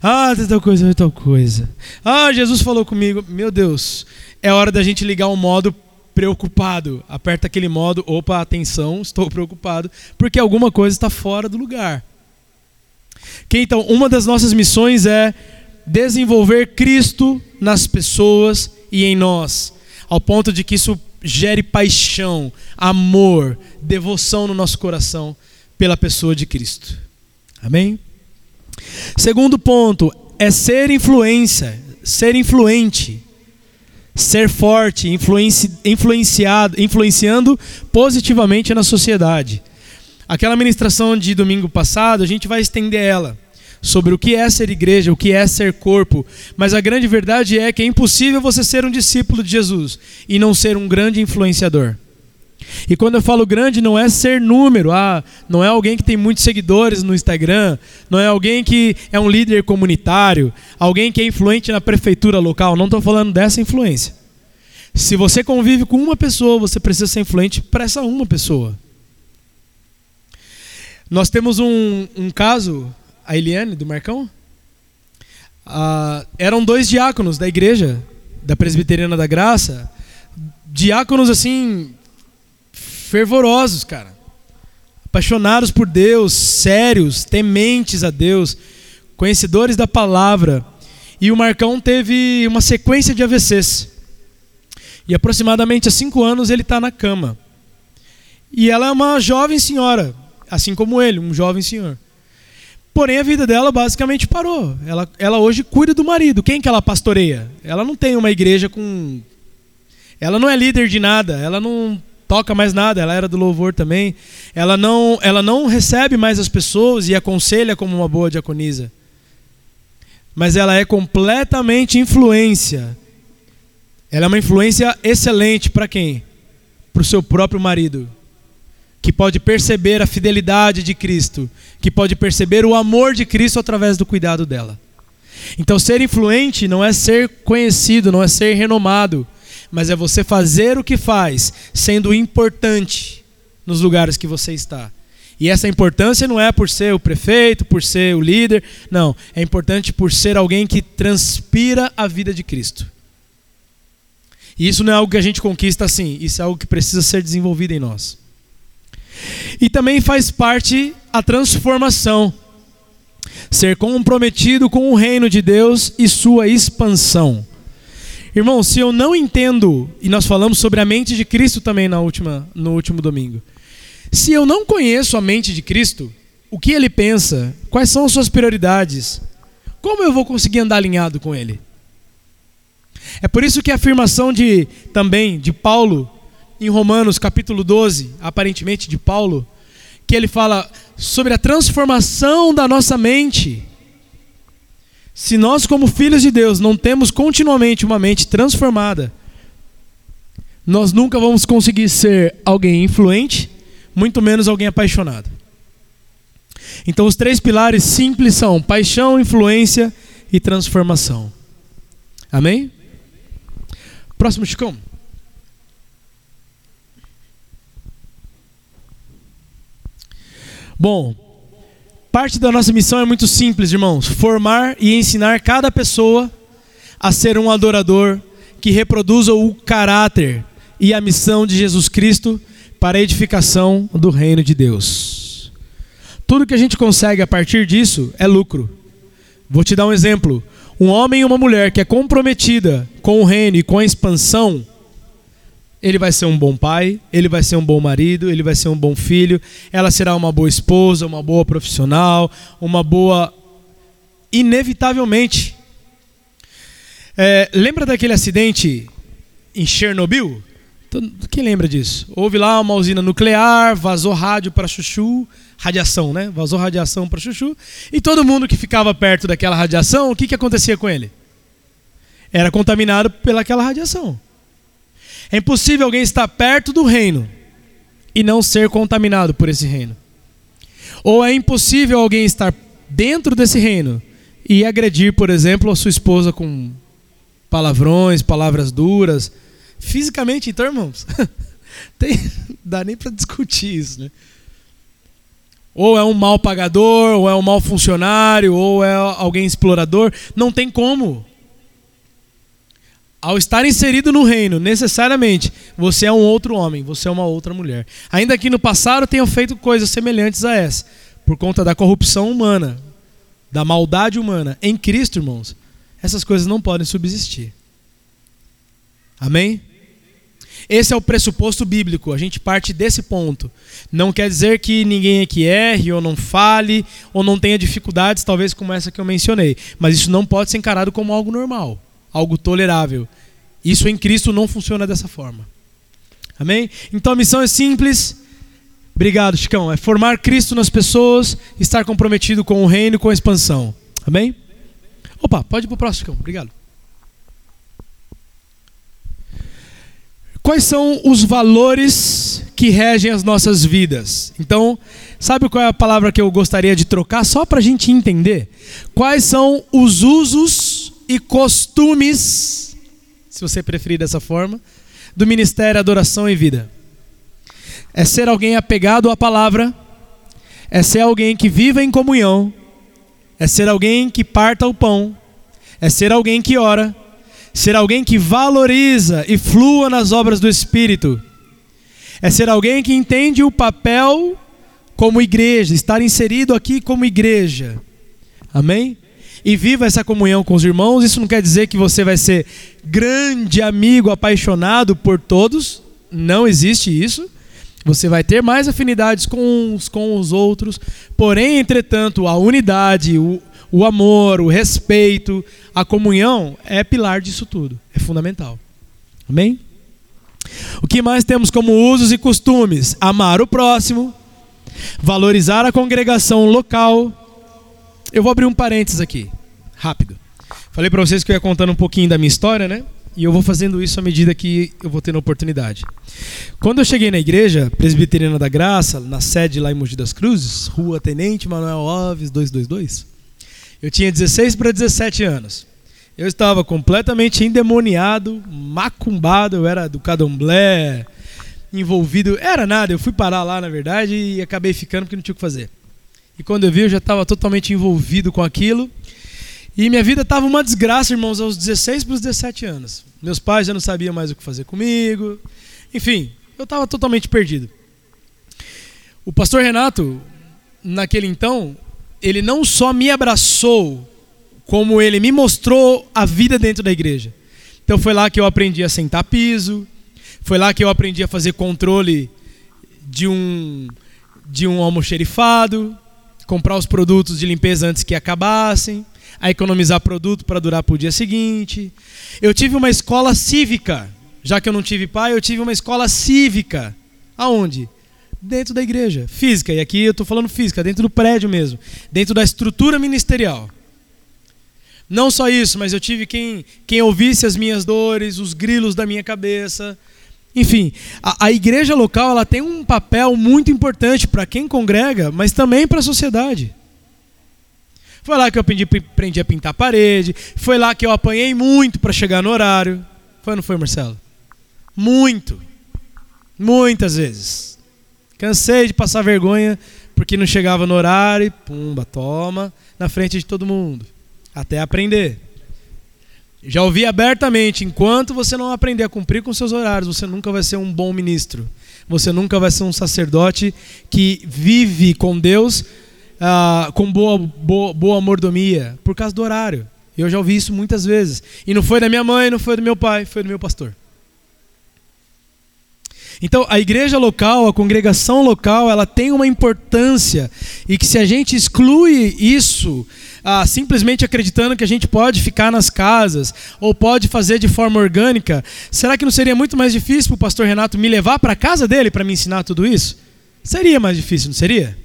Ah, tal coisa, tal coisa. Ah, Jesus falou comigo. Meu Deus, é hora da gente ligar um modo preocupado. Aperta aquele modo, opa, atenção, estou preocupado, porque alguma coisa está fora do lugar. Que então, uma das nossas missões é desenvolver Cristo nas pessoas e em nós, ao ponto de que isso gere paixão, amor, devoção no nosso coração pela pessoa de Cristo. Amém? Segundo ponto é ser influência, ser influente, ser forte, influenci, influenciado, influenciando positivamente na sociedade. Aquela ministração de domingo passado, a gente vai estender ela sobre o que é ser igreja, o que é ser corpo, mas a grande verdade é que é impossível você ser um discípulo de Jesus e não ser um grande influenciador. E quando eu falo grande, não é ser número, ah, não é alguém que tem muitos seguidores no Instagram, não é alguém que é um líder comunitário, alguém que é influente na prefeitura local, não estou falando dessa influência. Se você convive com uma pessoa, você precisa ser influente para essa uma pessoa. Nós temos um, um caso a Eliane, do Marcão, ah, eram dois diáconos da igreja, da Presbiteriana da Graça, diáconos assim, fervorosos, cara. Apaixonados por Deus, sérios, tementes a Deus, conhecedores da palavra. E o Marcão teve uma sequência de AVCs. E aproximadamente há cinco anos ele está na cama. E ela é uma jovem senhora, assim como ele, um jovem senhor. Porém, a vida dela basicamente parou. Ela, ela hoje cuida do marido. Quem que ela pastoreia? Ela não tem uma igreja com. Ela não é líder de nada. Ela não toca mais nada. Ela era do louvor também. Ela não, ela não recebe mais as pessoas e aconselha como uma boa diaconisa. Mas ela é completamente influência. Ela é uma influência excelente para quem? Para o seu próprio marido que pode perceber a fidelidade de Cristo, que pode perceber o amor de Cristo através do cuidado dela. Então, ser influente não é ser conhecido, não é ser renomado, mas é você fazer o que faz, sendo importante nos lugares que você está. E essa importância não é por ser o prefeito, por ser o líder, não. É importante por ser alguém que transpira a vida de Cristo. E isso não é algo que a gente conquista assim, isso é algo que precisa ser desenvolvido em nós. E também faz parte a transformação. ser comprometido com o reino de Deus e sua expansão. Irmão, se eu não entendo, e nós falamos sobre a mente de Cristo também na última, no último domingo. Se eu não conheço a mente de Cristo, o que ele pensa, quais são as suas prioridades, como eu vou conseguir andar alinhado com ele? É por isso que a afirmação de também de Paulo em Romanos capítulo 12, aparentemente de Paulo, que ele fala sobre a transformação da nossa mente. Se nós, como filhos de Deus, não temos continuamente uma mente transformada, nós nunca vamos conseguir ser alguém influente, muito menos alguém apaixonado. Então, os três pilares simples são paixão, influência e transformação. Amém? Próximo, Chicão. Bom, parte da nossa missão é muito simples, irmãos: formar e ensinar cada pessoa a ser um adorador que reproduza o caráter e a missão de Jesus Cristo para a edificação do reino de Deus. Tudo que a gente consegue a partir disso é lucro. Vou te dar um exemplo. Um homem e uma mulher que é comprometida com o reino e com a expansão ele vai ser um bom pai, ele vai ser um bom marido, ele vai ser um bom filho, ela será uma boa esposa, uma boa profissional, uma boa. Inevitavelmente. É, lembra daquele acidente em Chernobyl? Quem lembra disso? Houve lá uma usina nuclear, vazou rádio para Chuchu, radiação, né? Vazou radiação para Chuchu. E todo mundo que ficava perto daquela radiação, o que, que acontecia com ele? Era contaminado pelaquela radiação. É impossível alguém estar perto do reino e não ser contaminado por esse reino. Ou é impossível alguém estar dentro desse reino e agredir, por exemplo, a sua esposa com palavrões, palavras duras. Fisicamente, então, irmãos, tem, dá nem para discutir isso, né? Ou é um mal pagador, ou é um mau funcionário, ou é alguém explorador. Não tem como ao estar inserido no reino, necessariamente, você é um outro homem, você é uma outra mulher. Ainda que no passado tenham feito coisas semelhantes a essa, por conta da corrupção humana, da maldade humana. Em Cristo, irmãos, essas coisas não podem subsistir. Amém? Esse é o pressuposto bíblico, a gente parte desse ponto. Não quer dizer que ninguém aqui erre, ou não fale, ou não tenha dificuldades, talvez como essa que eu mencionei. Mas isso não pode ser encarado como algo normal algo tolerável. Isso em Cristo não funciona dessa forma. Amém? Então a missão é simples. Obrigado, Chicão. É formar Cristo nas pessoas, estar comprometido com o reino e com a expansão. Amém? Opa, pode ir para o próximo, Chicão. Obrigado. Quais são os valores que regem as nossas vidas? Então, sabe qual é a palavra que eu gostaria de trocar só para a gente entender? Quais são os usos e costumes, se você preferir dessa forma, do ministério Adoração e Vida. É ser alguém apegado à palavra, é ser alguém que viva em comunhão, é ser alguém que parta o pão, é ser alguém que ora, ser alguém que valoriza e flua nas obras do Espírito, é ser alguém que entende o papel como igreja, estar inserido aqui como igreja. Amém? E viva essa comunhão com os irmãos. Isso não quer dizer que você vai ser grande amigo, apaixonado por todos. Não existe isso. Você vai ter mais afinidades com uns com os outros. Porém, entretanto, a unidade, o, o amor, o respeito, a comunhão é pilar disso tudo. É fundamental. Amém? O que mais temos como usos e costumes? Amar o próximo, valorizar a congregação local, eu vou abrir um parênteses aqui, rápido. Falei para vocês que eu ia contando um pouquinho da minha história, né? E eu vou fazendo isso à medida que eu vou tendo oportunidade. Quando eu cheguei na igreja presbiteriana da Graça, na sede lá em Mogi das Cruzes, Rua Tenente Manuel Alves 222, eu tinha 16 para 17 anos. Eu estava completamente endemoniado, macumbado, eu era do cadomblé, envolvido. Era nada, eu fui parar lá, na verdade, e acabei ficando porque não tinha o que fazer. E quando eu vi, eu já estava totalmente envolvido com aquilo. E minha vida estava uma desgraça, irmãos, aos 16 para os 17 anos. Meus pais já não sabiam mais o que fazer comigo. Enfim, eu estava totalmente perdido. O pastor Renato, naquele então, ele não só me abraçou, como ele me mostrou a vida dentro da igreja. Então foi lá que eu aprendi a sentar piso, foi lá que eu aprendi a fazer controle de um de um almoxerifado, comprar os produtos de limpeza antes que acabassem, a economizar produto para durar para o dia seguinte. Eu tive uma escola cívica, já que eu não tive pai, eu tive uma escola cívica. Aonde? Dentro da igreja, física. E aqui eu estou falando física, dentro do prédio mesmo, dentro da estrutura ministerial. Não só isso, mas eu tive quem, quem ouvisse as minhas dores, os grilos da minha cabeça, enfim, a, a igreja local ela tem um papel muito importante para quem congrega, mas também para a sociedade. Foi lá que eu aprendi, aprendi a pintar a parede, foi lá que eu apanhei muito para chegar no horário. Foi ou não foi, Marcelo? Muito. Muitas vezes. Cansei de passar vergonha porque não chegava no horário, pumba, toma, na frente de todo mundo. Até aprender. Já ouvi abertamente: enquanto você não aprender a cumprir com seus horários, você nunca vai ser um bom ministro. Você nunca vai ser um sacerdote que vive com Deus uh, com boa, boa, boa mordomia, por causa do horário. Eu já ouvi isso muitas vezes. E não foi da minha mãe, não foi do meu pai, foi do meu pastor. Então, a igreja local, a congregação local, ela tem uma importância e que se a gente exclui isso, ah, simplesmente acreditando que a gente pode ficar nas casas ou pode fazer de forma orgânica, será que não seria muito mais difícil para o pastor Renato me levar para a casa dele para me ensinar tudo isso? Seria mais difícil, não seria?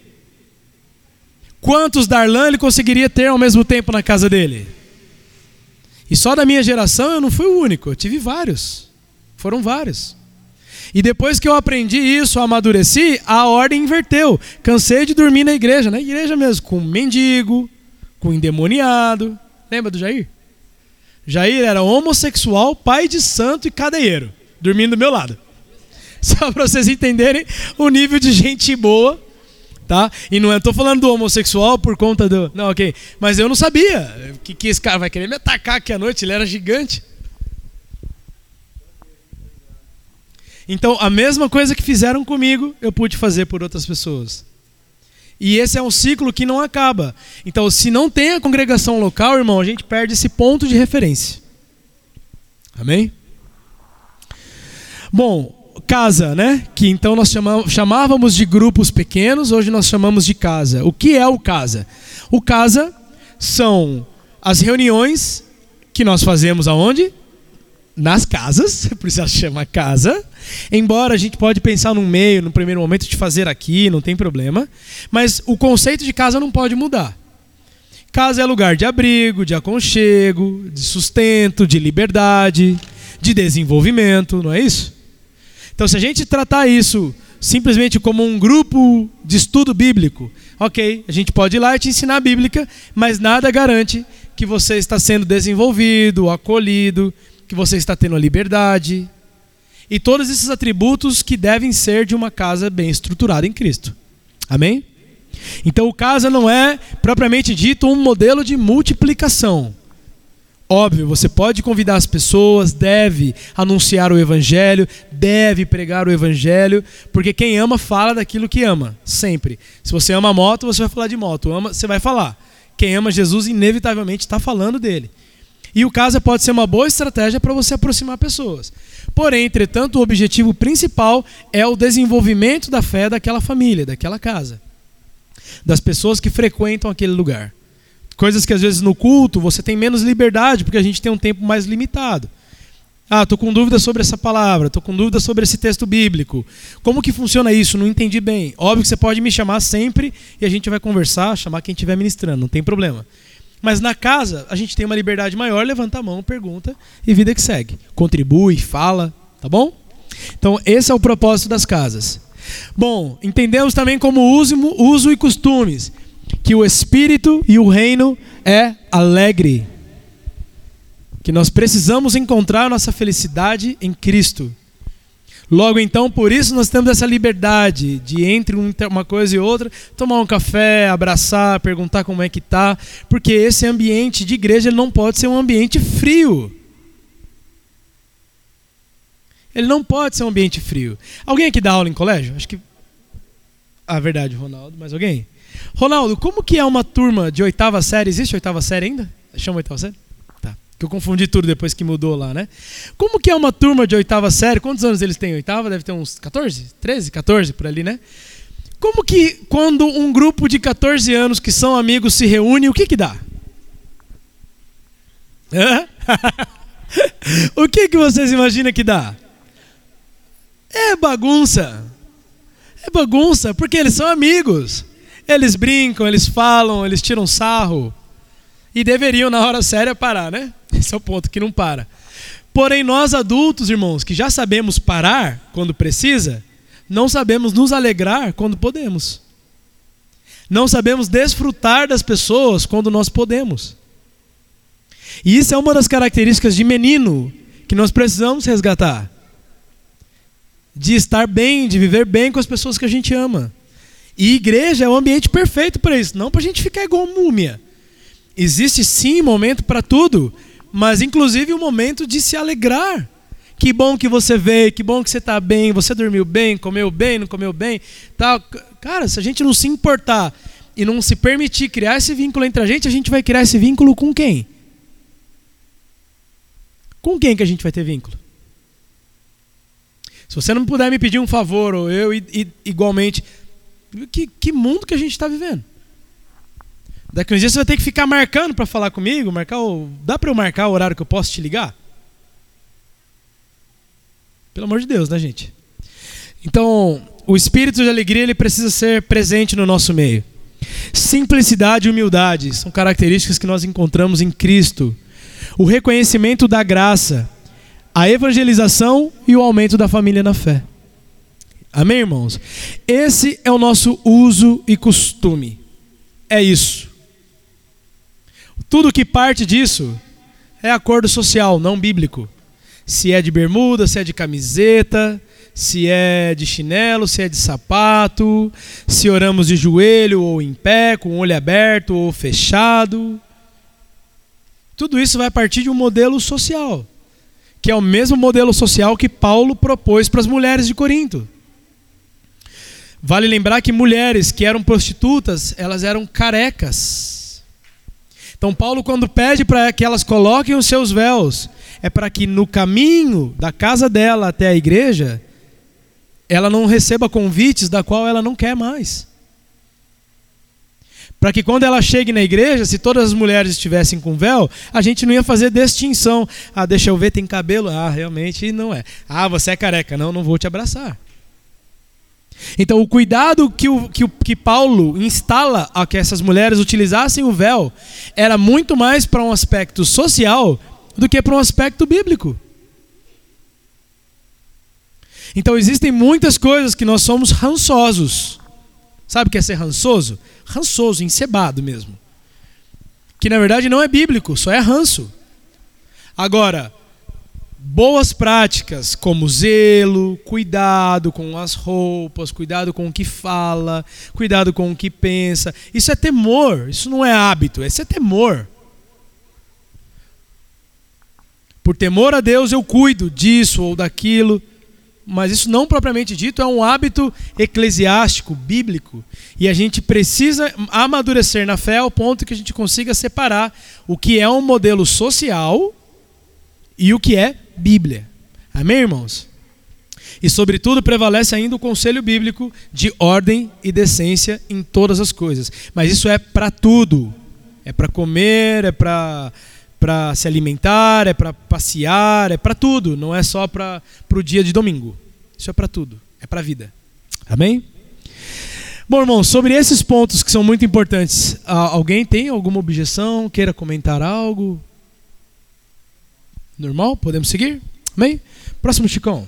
Quantos Darlan ele conseguiria ter ao mesmo tempo na casa dele? E só da minha geração eu não fui o único, eu tive vários. Foram vários. E depois que eu aprendi isso, amadureci, a ordem inverteu. Cansei de dormir na igreja, na igreja mesmo, com mendigo, com endemoniado. Lembra do Jair? Jair era homossexual, pai de santo e cadeieiro, dormindo do meu lado. Só para vocês entenderem o nível de gente boa, tá? E não estou falando do homossexual por conta do. Não, ok. Mas eu não sabia que, que esse cara vai querer me atacar aqui à noite, ele era gigante. Então, a mesma coisa que fizeram comigo, eu pude fazer por outras pessoas. E esse é um ciclo que não acaba. Então, se não tem a congregação local, irmão, a gente perde esse ponto de referência. Amém? Bom, casa, né? Que então nós chamávamos de grupos pequenos, hoje nós chamamos de casa. O que é o casa? O casa são as reuniões que nós fazemos aonde? Nas casas, por isso ela chama casa. Embora a gente pode pensar no meio, no primeiro momento, de fazer aqui, não tem problema. Mas o conceito de casa não pode mudar. Casa é lugar de abrigo, de aconchego, de sustento, de liberdade, de desenvolvimento, não é isso? Então, se a gente tratar isso simplesmente como um grupo de estudo bíblico, ok, a gente pode ir lá e te ensinar a Bíblica, mas nada garante que você está sendo desenvolvido, acolhido, que você está tendo a liberdade e todos esses atributos que devem ser de uma casa bem estruturada em Cristo. Amém? Então, o casa não é propriamente dito um modelo de multiplicação. Óbvio, você pode convidar as pessoas, deve anunciar o evangelho, deve pregar o evangelho, porque quem ama fala daquilo que ama, sempre. Se você ama moto, você vai falar de moto, ama, você vai falar. Quem ama Jesus inevitavelmente está falando dele. E o casa pode ser uma boa estratégia para você aproximar pessoas. Porém, entretanto, o objetivo principal é o desenvolvimento da fé daquela família, daquela casa, das pessoas que frequentam aquele lugar. Coisas que às vezes no culto você tem menos liberdade, porque a gente tem um tempo mais limitado. Ah, estou com dúvida sobre essa palavra, estou com dúvida sobre esse texto bíblico. Como que funciona isso? Não entendi bem. Óbvio que você pode me chamar sempre e a gente vai conversar, chamar quem estiver ministrando, não tem problema. Mas na casa, a gente tem uma liberdade maior, levanta a mão, pergunta e vida que segue. Contribui, fala, tá bom? Então, esse é o propósito das casas. Bom, entendemos também como uso, uso e costumes, que o espírito e o reino é alegre. Que nós precisamos encontrar nossa felicidade em Cristo. Logo então, por isso nós temos essa liberdade de entre uma coisa e outra, tomar um café, abraçar, perguntar como é que tá, porque esse ambiente de igreja não pode ser um ambiente frio. Ele não pode ser um ambiente frio. Alguém aqui dá aula em colégio? Acho que Ah, verdade, Ronaldo, mas alguém? Ronaldo, como que é uma turma de oitava série? Existe oitava série ainda? Chama oitava série? Que eu confundi tudo depois que mudou lá, né? Como que é uma turma de oitava série? Quantos anos eles têm? Oitava deve ter uns 14, 13, 14 por ali, né? Como que quando um grupo de 14 anos que são amigos se reúne, o que que dá? Hã? o que que vocês imaginam que dá? É bagunça. É bagunça, porque eles são amigos. Eles brincam, eles falam, eles tiram sarro. E deveriam, na hora séria, parar, né? Esse é o ponto que não para. Porém, nós adultos, irmãos, que já sabemos parar quando precisa, não sabemos nos alegrar quando podemos. Não sabemos desfrutar das pessoas quando nós podemos. E isso é uma das características de menino que nós precisamos resgatar. De estar bem, de viver bem com as pessoas que a gente ama. E igreja é o ambiente perfeito para isso, não para a gente ficar igual múmia. Existe sim momento para tudo, mas inclusive o um momento de se alegrar. Que bom que você veio, que bom que você está bem, você dormiu bem, comeu bem, não comeu bem. Tal. Cara, se a gente não se importar e não se permitir criar esse vínculo entre a gente, a gente vai criar esse vínculo com quem? Com quem que a gente vai ter vínculo? Se você não puder me pedir um favor, ou eu igualmente, que, que mundo que a gente está vivendo? Daqui uns dias você vai ter que ficar marcando para falar comigo, marcar o, dá para eu marcar o horário que eu posso te ligar? Pelo amor de Deus, né, gente? Então, o espírito de alegria ele precisa ser presente no nosso meio. Simplicidade e humildade são características que nós encontramos em Cristo. O reconhecimento da graça, a evangelização e o aumento da família na fé. Amém, irmãos? Esse é o nosso uso e costume. É isso. Tudo que parte disso é acordo social, não bíblico. Se é de bermuda, se é de camiseta, se é de chinelo, se é de sapato, se oramos de joelho ou em pé, com o olho aberto ou fechado. Tudo isso vai partir de um modelo social, que é o mesmo modelo social que Paulo propôs para as mulheres de Corinto. Vale lembrar que mulheres que eram prostitutas, elas eram carecas. Então Paulo quando pede para que elas coloquem os seus véus, é para que no caminho da casa dela até a igreja, ela não receba convites da qual ela não quer mais. Para que quando ela chegue na igreja, se todas as mulheres estivessem com véu, a gente não ia fazer distinção. Ah, deixa eu ver, tem cabelo? Ah, realmente não é. Ah, você é careca. Não, não vou te abraçar. Então, o cuidado que, o, que, o, que Paulo instala a que essas mulheres utilizassem o véu era muito mais para um aspecto social do que para um aspecto bíblico. Então, existem muitas coisas que nós somos rançosos. Sabe o que é ser rançoso? Rançoso, encebado mesmo. Que na verdade não é bíblico, só é ranço. Agora, boas práticas como zelo, cuidado com as roupas, cuidado com o que fala, cuidado com o que pensa. Isso é temor, isso não é hábito, isso é temor. Por temor a Deus eu cuido disso ou daquilo, mas isso não propriamente dito é um hábito eclesiástico, bíblico, e a gente precisa amadurecer na fé ao ponto que a gente consiga separar o que é um modelo social e o que é Bíblia. Amém, irmãos? E, sobretudo, prevalece ainda o conselho bíblico de ordem e decência em todas as coisas. Mas isso é para tudo. É para comer, é para para se alimentar, é para passear, é para tudo. Não é só para o dia de domingo. Isso é para tudo. É para a vida. Amém? Bom, irmãos, sobre esses pontos que são muito importantes, alguém tem alguma objeção? Queira comentar algo? Normal? Podemos seguir? Amém? Próximo, Chicão.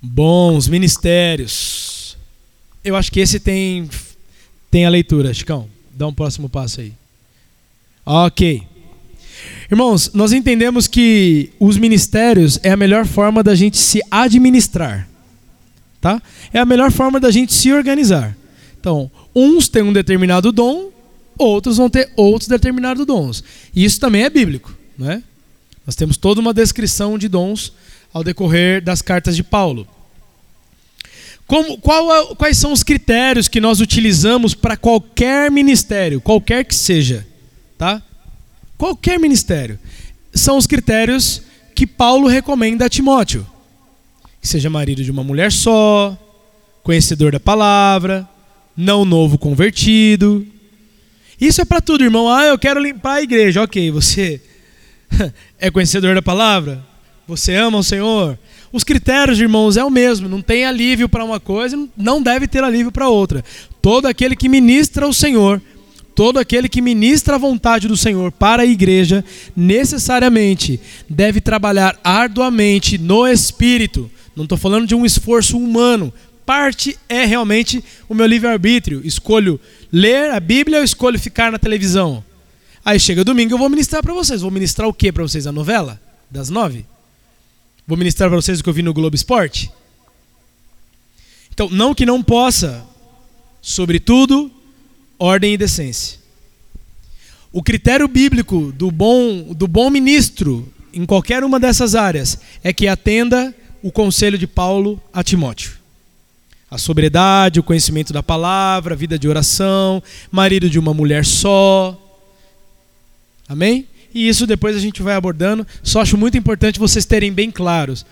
Bons ministérios. Eu acho que esse tem, tem a leitura, Chicão. Dá um próximo passo aí. Ok. Irmãos, nós entendemos que os ministérios é a melhor forma da gente se administrar. Tá? É a melhor forma da gente se organizar. Então, uns têm um determinado dom outros vão ter outros determinados dons. E isso também é bíblico. Né? Nós temos toda uma descrição de dons ao decorrer das cartas de Paulo. Como, qual, quais são os critérios que nós utilizamos para qualquer ministério, qualquer que seja, tá? Qualquer ministério. São os critérios que Paulo recomenda a Timóteo. Que seja marido de uma mulher só, conhecedor da palavra, não novo convertido. Isso é para tudo, irmão. Ah, eu quero limpar a igreja. Ok, você é conhecedor da palavra? Você ama o Senhor? Os critérios, irmãos, é o mesmo. Não tem alívio para uma coisa, não deve ter alívio para outra. Todo aquele que ministra o Senhor, todo aquele que ministra a vontade do Senhor para a igreja, necessariamente deve trabalhar arduamente no espírito. Não estou falando de um esforço humano. Parte é realmente o meu livre-arbítrio. Escolho ler a Bíblia ou escolho ficar na televisão? Aí chega domingo, eu vou ministrar para vocês. Vou ministrar o que para vocês? A novela? Das nove? Vou ministrar para vocês o que eu vi no Globo Esporte? Então, não que não possa, sobretudo, ordem e decência. O critério bíblico do bom, do bom ministro em qualquer uma dessas áreas é que atenda o conselho de Paulo a Timóteo. A sobriedade, o conhecimento da palavra, a vida de oração, marido de uma mulher só. Amém? e isso depois a gente vai abordando. Só acho muito importante vocês terem bem claros.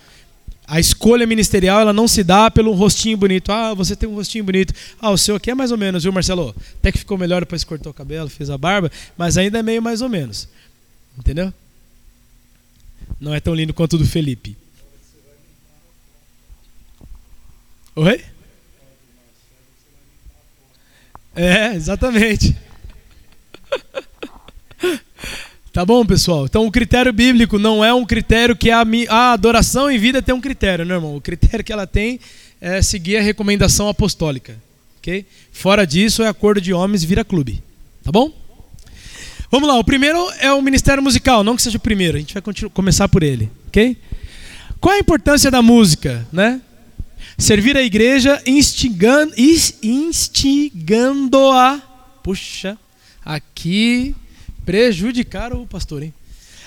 A escolha ministerial ela não se dá pelo rostinho bonito. Ah, você tem um rostinho bonito. Ah, o seu aqui é mais ou menos, viu, Marcelo? Até que ficou melhor depois que cortou o cabelo, fez a barba, mas ainda é meio mais ou menos. Entendeu? Não é tão lindo quanto o do Felipe. Oi? É, exatamente. Tá bom, pessoal? Então o critério bíblico não é um critério que a, a adoração em vida tem um critério, né, irmão? O critério que ela tem é seguir a recomendação apostólica. ok? Fora disso, é acordo de homens vira clube. Tá bom? Vamos lá, o primeiro é o ministério musical, não que seja o primeiro, a gente vai começar por ele, ok? Qual a importância da música, né? Servir a igreja instigando, instigando-a. Puxa, aqui prejudicar o pastor, hein?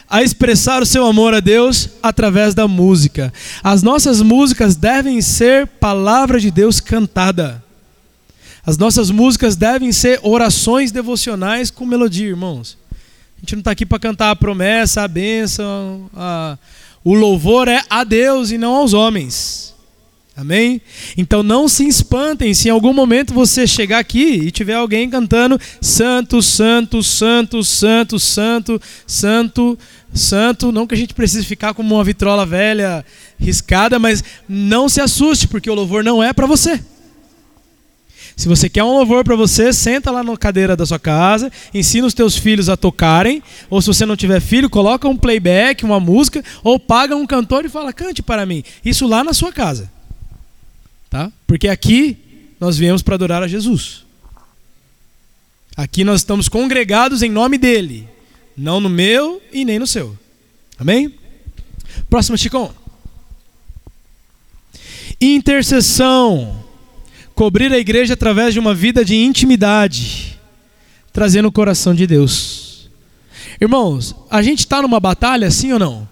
A expressar o seu amor a Deus através da música. As nossas músicas devem ser palavra de Deus cantada. As nossas músicas devem ser orações devocionais com melodia, irmãos. A gente não está aqui para cantar a promessa, a bênção. A... O louvor é a Deus e não aos homens. Amém? Então não se espantem se em algum momento você chegar aqui e tiver alguém cantando Santo, Santo, Santo, Santo, Santo, Santo, Santo. Não que a gente precise ficar como uma vitrola velha riscada, mas não se assuste, porque o louvor não é para você. Se você quer um louvor para você, senta lá na cadeira da sua casa, ensina os teus filhos a tocarem, ou se você não tiver filho, coloca um playback, uma música, ou paga um cantor e fala: "Cante para mim". Isso lá na sua casa. Tá? Porque aqui nós viemos para adorar a Jesus. Aqui nós estamos congregados em nome dele, não no meu e nem no seu. Amém? Próximo, Chicão. Intercessão. Cobrir a igreja através de uma vida de intimidade, trazendo o coração de Deus. Irmãos, a gente está numa batalha, sim ou não?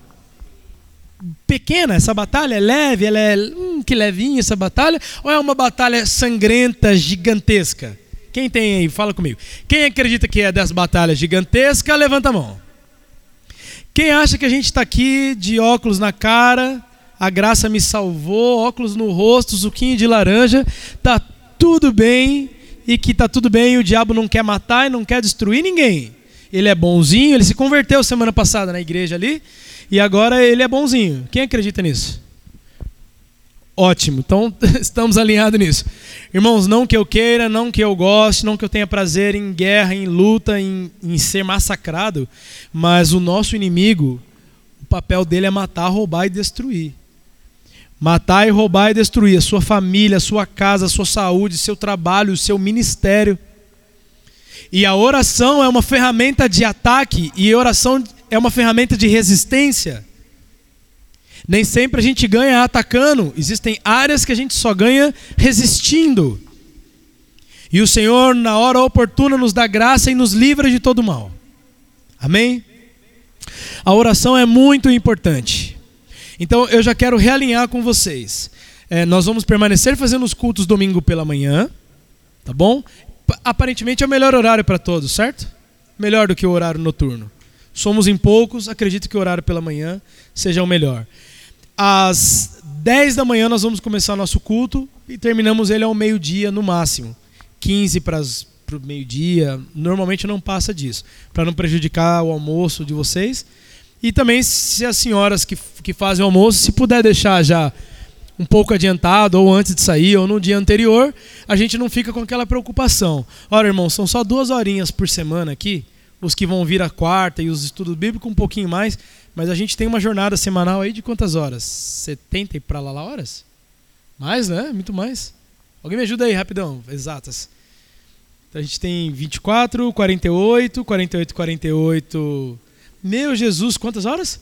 Pequena essa batalha? É leve? Ela é hum, que levinha essa batalha? Ou é uma batalha sangrenta, gigantesca? Quem tem aí? Fala comigo. Quem acredita que é dessa batalha gigantesca, levanta a mão. Quem acha que a gente está aqui de óculos na cara, a graça me salvou, óculos no rosto, suquinho de laranja, tá tudo bem e que tá tudo bem o diabo não quer matar e não quer destruir ninguém. Ele é bonzinho, ele se converteu semana passada na igreja ali e agora ele é bonzinho. Quem acredita nisso? Ótimo, então estamos alinhados nisso. Irmãos, não que eu queira, não que eu goste, não que eu tenha prazer em guerra, em luta, em, em ser massacrado, mas o nosso inimigo, o papel dele é matar, roubar e destruir. Matar e roubar e destruir a sua família, a sua casa, a sua saúde, seu trabalho, o seu ministério. E a oração é uma ferramenta de ataque e oração é uma ferramenta de resistência. Nem sempre a gente ganha atacando, existem áreas que a gente só ganha resistindo. E o Senhor, na hora oportuna, nos dá graça e nos livra de todo mal. Amém? A oração é muito importante. Então eu já quero realinhar com vocês. É, nós vamos permanecer fazendo os cultos domingo pela manhã, tá bom? Aparentemente é o melhor horário para todos, certo? Melhor do que o horário noturno. Somos em poucos, acredito que o horário pela manhã seja o melhor. Às 10 da manhã nós vamos começar nosso culto e terminamos ele ao meio-dia no máximo. 15 para o meio-dia, normalmente não passa disso, para não prejudicar o almoço de vocês. E também se as senhoras que, que fazem o almoço, se puder deixar já um pouco adiantado, ou antes de sair, ou no dia anterior, a gente não fica com aquela preocupação. Ora, irmão, são só duas horinhas por semana aqui, os que vão vir a quarta e os estudos bíblicos um pouquinho mais, mas a gente tem uma jornada semanal aí de quantas horas? 70 e para lá horas? Mais, né? Muito mais. Alguém me ajuda aí, rapidão, exatas. Então a gente tem 24, 48, 48, 48. Meu Jesus, quantas horas?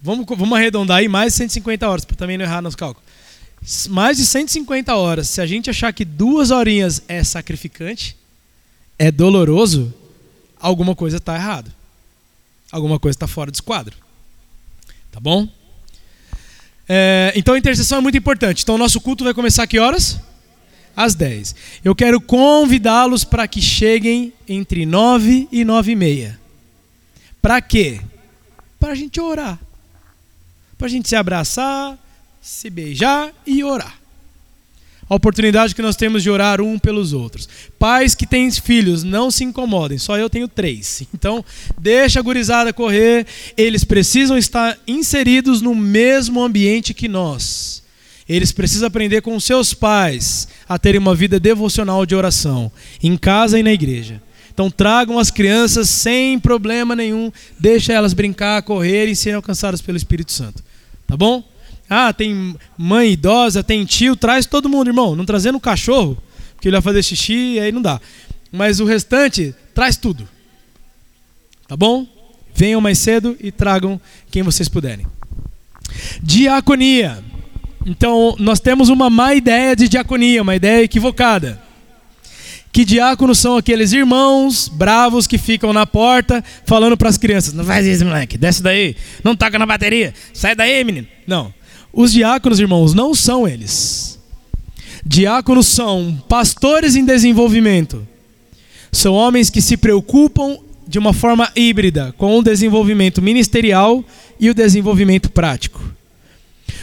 Vamos, vamos arredondar aí mais de 150 horas, para também não errar nos cálculos. Mais de 150 horas. Se a gente achar que duas horinhas é sacrificante, é doloroso, alguma coisa está errado. Alguma coisa está fora do esquadro. Tá bom? É, então a intercessão é muito importante. Então o nosso culto vai começar a que horas? Às 10. Eu quero convidá-los para que cheguem entre 9 e 9 e meia. Para quê? Para a gente orar para a gente se abraçar, se beijar e orar. A oportunidade que nós temos de orar um pelos outros. Pais que têm filhos, não se incomodem, só eu tenho três. Então, deixa a gurizada correr, eles precisam estar inseridos no mesmo ambiente que nós. Eles precisam aprender com seus pais a terem uma vida devocional de oração, em casa e na igreja. Então tragam as crianças sem problema nenhum, deixa elas brincar, correr e serem alcançadas pelo Espírito Santo. Tá bom? Ah, tem mãe idosa, tem tio, traz todo mundo, irmão. Não trazendo o cachorro, porque ele vai fazer xixi e aí não dá. Mas o restante, traz tudo. Tá bom? Venham mais cedo e tragam quem vocês puderem. Diaconia. Então, nós temos uma má ideia de diaconia, uma ideia equivocada que diáconos são aqueles irmãos bravos que ficam na porta falando para as crianças: não faz isso, moleque, desce daí, não toca na bateria, sai daí, menino. Não. Os diáconos, irmãos, não são eles. Diáconos são pastores em desenvolvimento. São homens que se preocupam de uma forma híbrida com o desenvolvimento ministerial e o desenvolvimento prático.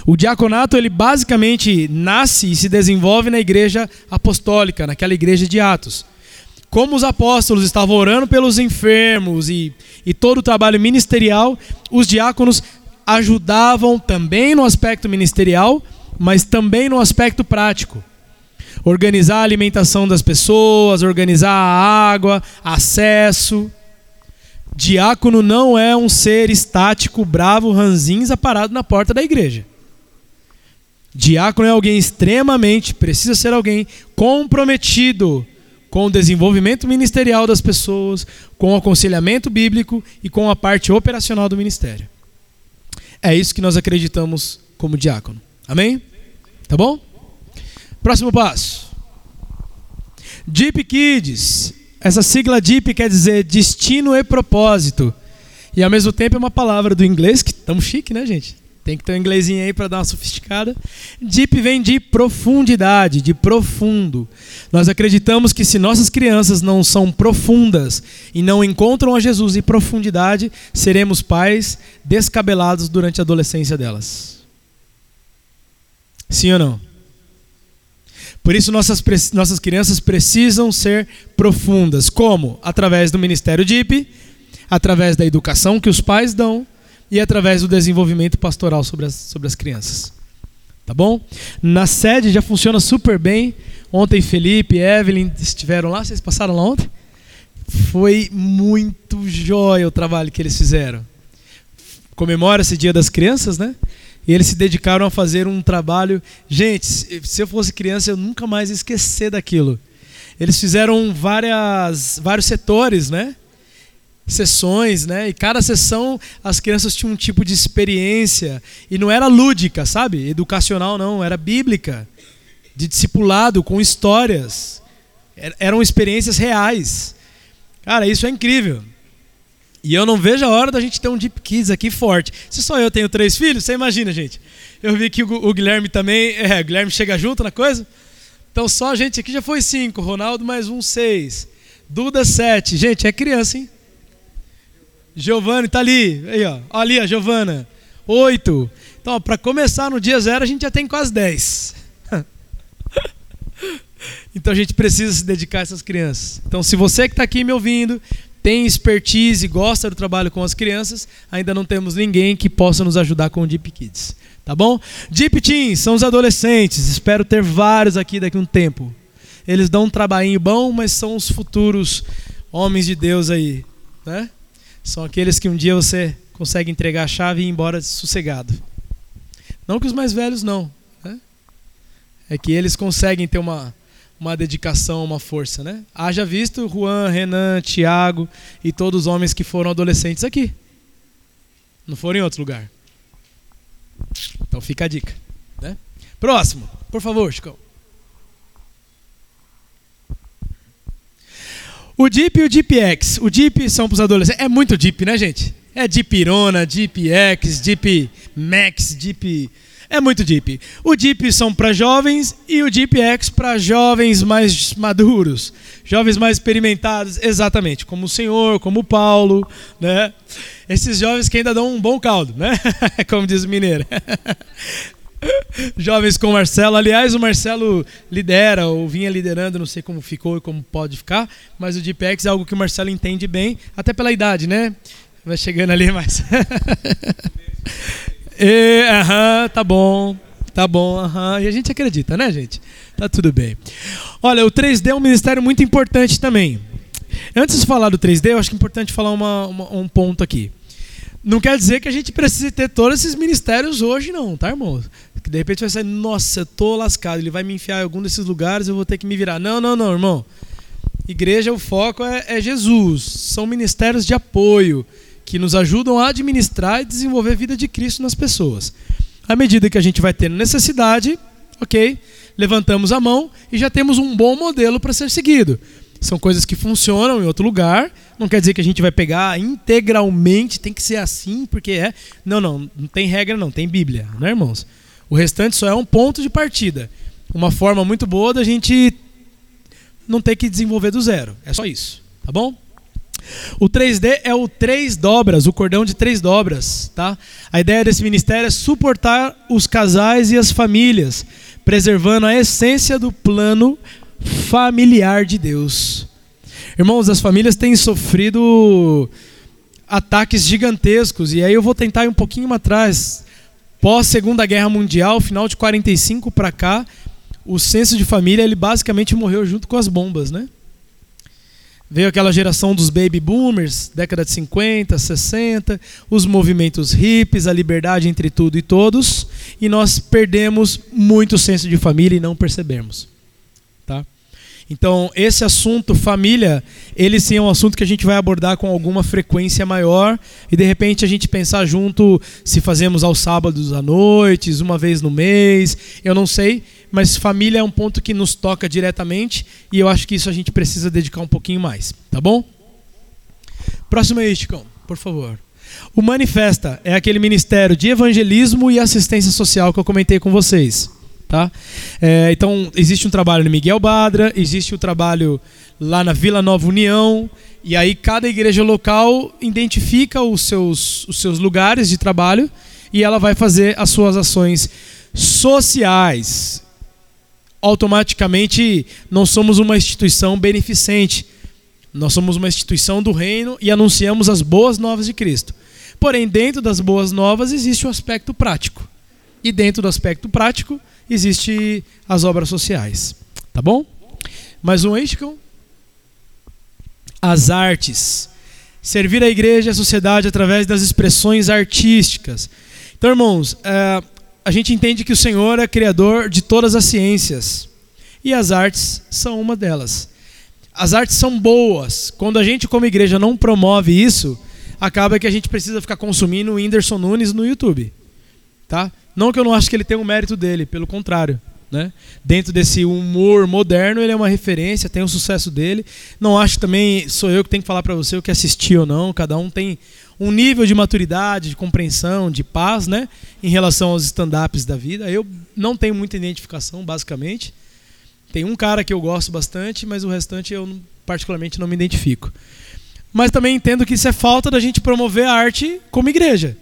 O diaconato, ele basicamente nasce e se desenvolve na igreja apostólica, naquela igreja de Atos. Como os apóstolos estavam orando pelos enfermos e, e todo o trabalho ministerial, os diáconos ajudavam também no aspecto ministerial, mas também no aspecto prático. Organizar a alimentação das pessoas, organizar a água, acesso. Diácono não é um ser estático, bravo, ranzinza parado na porta da igreja. Diácono é alguém extremamente, precisa ser alguém comprometido com o desenvolvimento ministerial das pessoas, com o aconselhamento bíblico e com a parte operacional do ministério. É isso que nós acreditamos como diácono. Amém? Tá bom? Próximo passo. Deep Kids. Essa sigla Deep quer dizer destino e propósito. E ao mesmo tempo é uma palavra do inglês, que estamos chique, né, gente? Tem que ter um inglesinho aí para dar uma sofisticada. Deep vem de profundidade, de profundo. Nós acreditamos que se nossas crianças não são profundas e não encontram a Jesus em profundidade, seremos pais descabelados durante a adolescência delas. Sim ou não? Por isso, nossas, nossas crianças precisam ser profundas. Como? Através do Ministério DIP, através da educação que os pais dão e através do desenvolvimento pastoral sobre as, sobre as crianças. Tá bom? Na sede já funciona super bem. Ontem Felipe e Evelyn estiveram lá, vocês passaram lá ontem? Foi muito jóia o trabalho que eles fizeram. Comemora-se Dia das Crianças, né? E eles se dedicaram a fazer um trabalho. Gente, se eu fosse criança, eu nunca mais ia esquecer daquilo. Eles fizeram várias, vários setores, né? Sessões, né? E cada sessão as crianças tinham um tipo de experiência e não era lúdica, sabe? Educacional não, era bíblica, de discipulado com histórias. Eram experiências reais. Cara, isso é incrível. E eu não vejo a hora da gente ter um Deep Kids aqui forte. Se só eu tenho três filhos, você imagina, gente. Eu vi que o, o Guilherme também. É, o Guilherme chega junto na coisa. Então só a gente aqui já foi cinco. Ronaldo mais um, seis. Duda, sete. Gente, é criança, hein? Giovanni tá ali. Aí, ó. Ali, a Giovana. Oito. Então, para começar no dia zero, a gente já tem quase dez. então a gente precisa se dedicar a essas crianças. Então, se você que está aqui me ouvindo tem expertise e gosta do trabalho com as crianças, ainda não temos ninguém que possa nos ajudar com o Deep Kids. Tá bom? Deep Teens são os adolescentes. Espero ter vários aqui daqui a um tempo. Eles dão um trabalhinho bom, mas são os futuros homens de Deus aí. Né? São aqueles que um dia você consegue entregar a chave e ir embora sossegado. Não que os mais velhos não. Né? É que eles conseguem ter uma, uma dedicação, uma força, né? Haja visto Juan, Renan, Tiago e todos os homens que foram adolescentes aqui. Não foram em outro lugar. Então fica a dica. Né? Próximo, por favor, Chico. O Deep e o Deep X. O Deep são para os adolescentes. É muito Deep, né, gente? É Deep Irona, Deep X, Deep Max, Deep é muito deep. O deep são para jovens e o deep X para jovens mais maduros, jovens mais experimentados, exatamente, como o Senhor, como o Paulo, né? Esses jovens que ainda dão um bom caldo, né? como diz o mineiro. jovens com Marcelo. Aliás, o Marcelo lidera ou vinha liderando, não sei como ficou e como pode ficar, mas o Deep X é algo que o Marcelo entende bem, até pela idade, né? Vai chegando ali mais. E, aham, tá bom. Tá bom, aham. E a gente acredita, né, gente? Tá tudo bem. Olha, o 3D é um ministério muito importante também. Antes de falar do 3D, eu acho que é importante falar uma, uma, um ponto aqui. Não quer dizer que a gente precise ter todos esses ministérios hoje, não, tá, irmão? Que de repente vai sair, nossa, eu tô lascado, ele vai me enfiar em algum desses lugares, eu vou ter que me virar. Não, não, não, irmão. Igreja, o foco é, é Jesus. São ministérios de apoio que nos ajudam a administrar e desenvolver a vida de Cristo nas pessoas. À medida que a gente vai tendo necessidade, ok, levantamos a mão e já temos um bom modelo para ser seguido. São coisas que funcionam em outro lugar, não quer dizer que a gente vai pegar integralmente, tem que ser assim, porque é. Não, não, não tem regra, não, tem Bíblia, né, irmãos? O restante só é um ponto de partida. Uma forma muito boa da gente não ter que desenvolver do zero. É só isso, tá bom? O 3D é o três dobras, o cordão de três dobras, tá? A ideia desse ministério é suportar os casais e as famílias, preservando a essência do plano familiar de Deus. Irmãos, as famílias têm sofrido ataques gigantescos e aí eu vou tentar ir um pouquinho atrás. Pós Segunda Guerra Mundial, final de 45 para cá, o senso de família ele basicamente morreu junto com as bombas, né? Veio aquela geração dos baby boomers, década de 50, 60, os movimentos hippies, a liberdade entre tudo e todos, e nós perdemos muito senso de família e não percebemos. Então, esse assunto família, ele sim é um assunto que a gente vai abordar com alguma frequência maior e de repente a gente pensar junto se fazemos aos sábados à noite, uma vez no mês, eu não sei, mas família é um ponto que nos toca diretamente e eu acho que isso a gente precisa dedicar um pouquinho mais, tá bom? Próximo aí, Chicão, por favor. O Manifesta é aquele ministério de evangelismo e assistência social que eu comentei com vocês. Tá? É, então, existe um trabalho no Miguel Badra, existe o um trabalho lá na Vila Nova União, e aí cada igreja local identifica os seus, os seus lugares de trabalho e ela vai fazer as suas ações sociais automaticamente não somos uma instituição beneficente. Nós somos uma instituição do reino e anunciamos as boas novas de Cristo. Porém, dentro das boas novas existe o aspecto prático. E dentro do aspecto prático existe as obras sociais. Tá bom? Mais um aí, As artes. Servir a igreja e a sociedade através das expressões artísticas. Então, irmãos, é, a gente entende que o Senhor é criador de todas as ciências e as artes são uma delas. As artes são boas. Quando a gente, como igreja, não promove isso, acaba que a gente precisa ficar consumindo o Whindersson Nunes no YouTube. Tá? Não que eu não acho que ele tem o um mérito dele, pelo contrário. Né? Dentro desse humor moderno, ele é uma referência, tem o sucesso dele. Não acho também sou eu que tenho que falar para você o que assistir ou não. Cada um tem um nível de maturidade, de compreensão, de paz, né? Em relação aos stand-ups da vida. Eu não tenho muita identificação, basicamente. Tem um cara que eu gosto bastante, mas o restante eu particularmente não me identifico. Mas também entendo que isso é falta da gente promover a arte como igreja.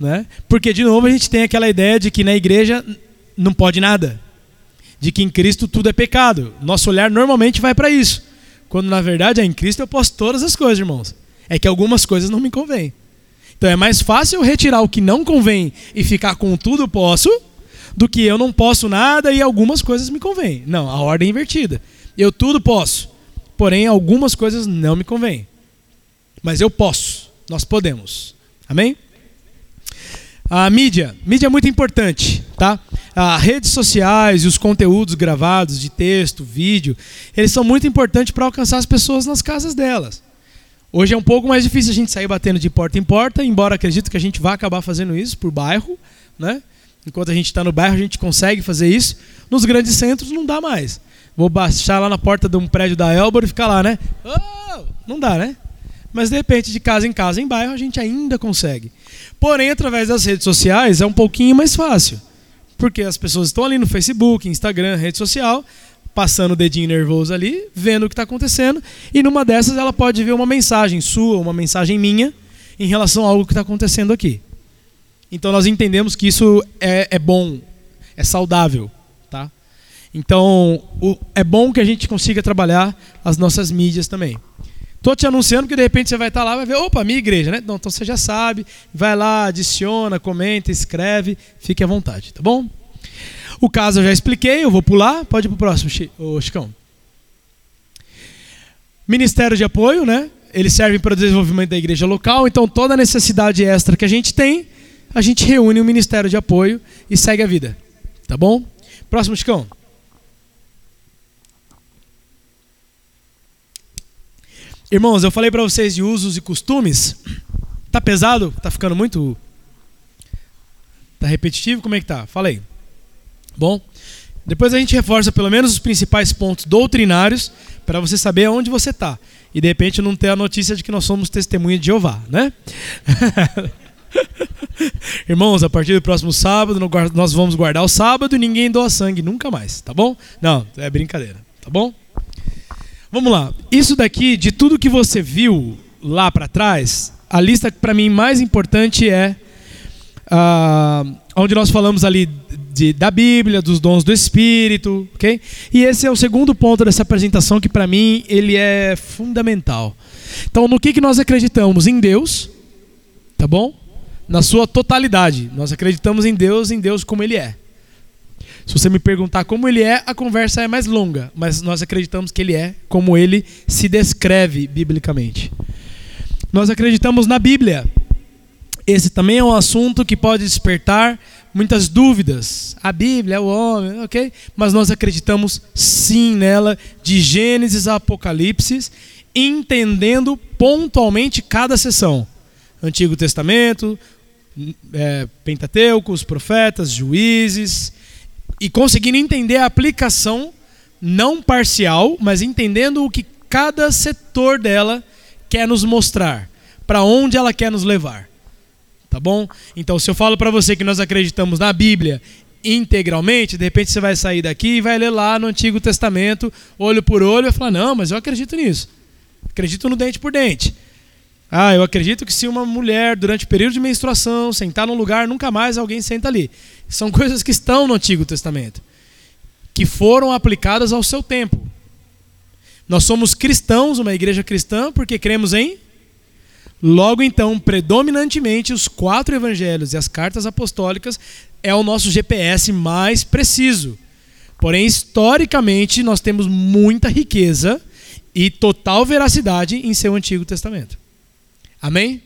Né? Porque, de novo, a gente tem aquela ideia de que na igreja não pode nada. De que em Cristo tudo é pecado. Nosso olhar normalmente vai para isso. Quando na verdade é em Cristo eu posso todas as coisas, irmãos. É que algumas coisas não me convêm. Então é mais fácil retirar o que não convém e ficar com tudo posso, do que eu não posso nada e algumas coisas me convêm. Não, a ordem é invertida. Eu tudo posso, porém algumas coisas não me convêm. Mas eu posso, nós podemos. Amém? A mídia, mídia é muito importante, tá? As redes sociais e os conteúdos gravados de texto, vídeo, eles são muito importantes para alcançar as pessoas nas casas delas. Hoje é um pouco mais difícil a gente sair batendo de porta em porta, embora acredito que a gente vá acabar fazendo isso por bairro, né? Enquanto a gente está no bairro, a gente consegue fazer isso. Nos grandes centros não dá mais. Vou baixar lá na porta de um prédio da Elbor e ficar lá, né? Oh! Não dá, né? Mas de repente, de casa em casa, em bairro, a gente ainda consegue. Porém, através das redes sociais é um pouquinho mais fácil. Porque as pessoas estão ali no Facebook, Instagram, rede social, passando o dedinho nervoso ali, vendo o que está acontecendo, e numa dessas ela pode ver uma mensagem sua, uma mensagem minha, em relação a algo que está acontecendo aqui. Então nós entendemos que isso é, é bom, é saudável. Tá? Então o, é bom que a gente consiga trabalhar as nossas mídias também. Tô te anunciando que de repente você vai estar lá, vai ver, opa, minha igreja, né? Não, então você já sabe, vai lá, adiciona, comenta, escreve, fique à vontade, tá bom? O caso eu já expliquei, eu vou pular, pode ir pro próximo, Chicão. Ministério de apoio, né? Eles servem para o desenvolvimento da igreja local, então toda necessidade extra que a gente tem, a gente reúne o Ministério de apoio e segue a vida, tá bom? Próximo, Chicão. Irmãos, eu falei para vocês de usos e costumes. Tá pesado? Tá ficando muito Tá repetitivo? Como é que tá? Falei. Bom, depois a gente reforça pelo menos os principais pontos doutrinários para você saber onde você tá e de repente não ter a notícia de que nós somos testemunha de Jeová, né? Irmãos, a partir do próximo sábado nós vamos guardar o sábado e ninguém doa sangue nunca mais, tá bom? Não, é brincadeira, tá bom? Vamos lá. Isso daqui, de tudo que você viu lá para trás, a lista para mim mais importante é uh, onde nós falamos ali de, da Bíblia, dos dons do Espírito, ok? E esse é o segundo ponto dessa apresentação que para mim ele é fundamental. Então, no que, que nós acreditamos? Em Deus, tá bom? Na sua totalidade. Nós acreditamos em Deus, em Deus como Ele é. Se você me perguntar como ele é, a conversa é mais longa, mas nós acreditamos que ele é como ele se descreve biblicamente. Nós acreditamos na Bíblia. Esse também é um assunto que pode despertar muitas dúvidas. A Bíblia é o homem, ok? Mas nós acreditamos sim nela, de Gênesis a Apocalipse, entendendo pontualmente cada sessão. Antigo Testamento, é, Pentateuco, os profetas, juízes, e conseguindo entender a aplicação não parcial, mas entendendo o que cada setor dela quer nos mostrar, para onde ela quer nos levar. Tá bom? Então, se eu falo para você que nós acreditamos na Bíblia integralmente, de repente você vai sair daqui e vai ler lá no Antigo Testamento, olho por olho, e vai falar: "Não, mas eu acredito nisso. Acredito no dente por dente." Ah, eu acredito que se uma mulher, durante o período de menstruação, sentar num lugar, nunca mais alguém senta ali. São coisas que estão no Antigo Testamento, que foram aplicadas ao seu tempo. Nós somos cristãos, uma igreja cristã, porque cremos em. Logo então, predominantemente, os quatro evangelhos e as cartas apostólicas é o nosso GPS mais preciso. Porém, historicamente, nós temos muita riqueza e total veracidade em seu Antigo Testamento. Amém?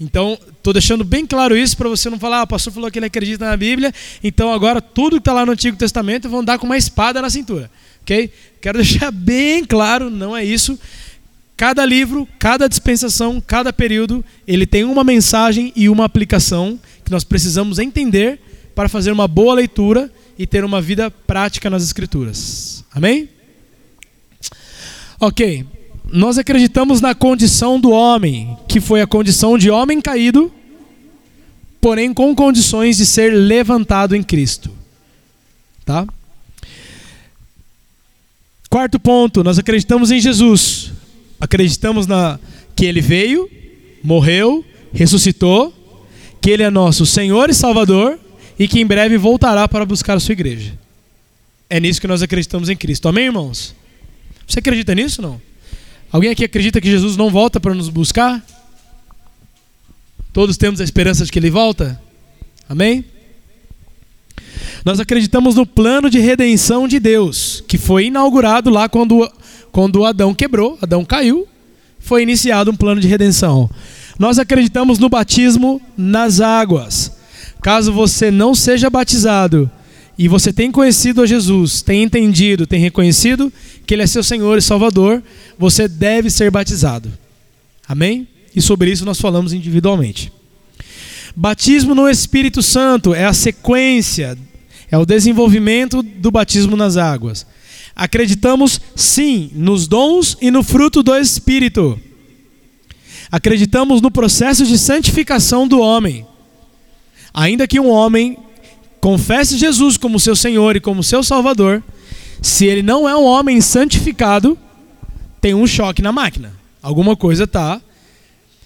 Então, estou deixando bem claro isso para você não falar, ah, o pastor falou que ele acredita na Bíblia, então agora tudo que está lá no Antigo Testamento vão dar com uma espada na cintura. Ok? Quero deixar bem claro, não é isso. Cada livro, cada dispensação, cada período, ele tem uma mensagem e uma aplicação que nós precisamos entender para fazer uma boa leitura e ter uma vida prática nas Escrituras. Amém? Ok. Nós acreditamos na condição do homem, que foi a condição de homem caído, porém com condições de ser levantado em Cristo. Tá? Quarto ponto, nós acreditamos em Jesus. Acreditamos na que ele veio, morreu, ressuscitou, que ele é nosso Senhor e Salvador e que em breve voltará para buscar a sua igreja. É nisso que nós acreditamos em Cristo. Amém, irmãos? Você acredita nisso não? Alguém aqui acredita que Jesus não volta para nos buscar? Todos temos a esperança de que ele volta? Amém? Nós acreditamos no plano de redenção de Deus, que foi inaugurado lá quando, quando Adão quebrou, Adão caiu, foi iniciado um plano de redenção. Nós acreditamos no batismo nas águas. Caso você não seja batizado e você tem conhecido a Jesus, tem entendido, tem reconhecido que Ele é seu Senhor e Salvador, você deve ser batizado. Amém? E sobre isso nós falamos individualmente. Batismo no Espírito Santo é a sequência, é o desenvolvimento do batismo nas águas. Acreditamos sim nos dons e no fruto do Espírito. Acreditamos no processo de santificação do homem. Ainda que um homem confesse Jesus como seu Senhor e como seu Salvador, se ele não é um homem santificado, tem um choque na máquina. Alguma coisa tá.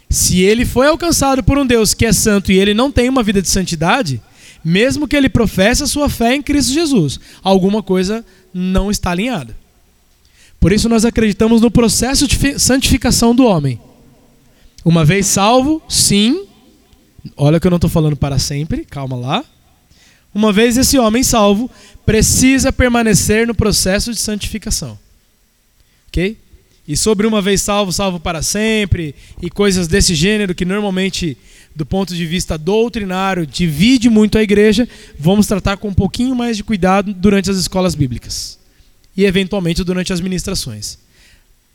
Se ele foi alcançado por um Deus que é santo e ele não tem uma vida de santidade, mesmo que ele professe a sua fé em Cristo Jesus, alguma coisa não está alinhada. Por isso nós acreditamos no processo de santificação do homem. Uma vez salvo, sim. Olha que eu não estou falando para sempre, calma lá. Uma vez esse homem salvo, precisa permanecer no processo de santificação. Ok? E sobre uma vez salvo, salvo para sempre, e coisas desse gênero que normalmente, do ponto de vista doutrinário, divide muito a igreja, vamos tratar com um pouquinho mais de cuidado durante as escolas bíblicas e, eventualmente, durante as ministrações.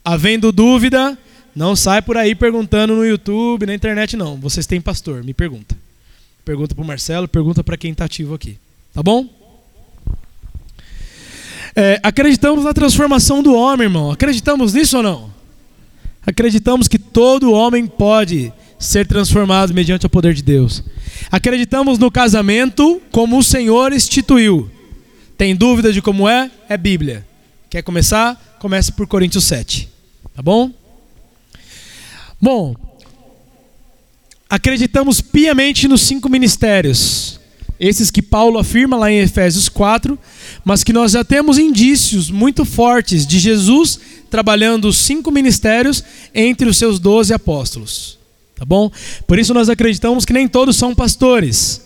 Havendo dúvida, não sai por aí perguntando no YouTube, na internet, não. Vocês têm pastor, me pergunta. Pergunta para o Marcelo, pergunta para quem está ativo aqui. Tá bom? É, acreditamos na transformação do homem, irmão. Acreditamos nisso ou não? Acreditamos que todo homem pode ser transformado mediante o poder de Deus. Acreditamos no casamento como o Senhor instituiu. Tem dúvida de como é? É Bíblia. Quer começar? Comece por Coríntios 7. Tá bom? Bom, acreditamos piamente nos cinco ministérios, esses que Paulo afirma lá em Efésios 4, mas que nós já temos indícios muito fortes de Jesus trabalhando os cinco ministérios entre os seus doze apóstolos. Tá bom? Por isso nós acreditamos que nem todos são pastores,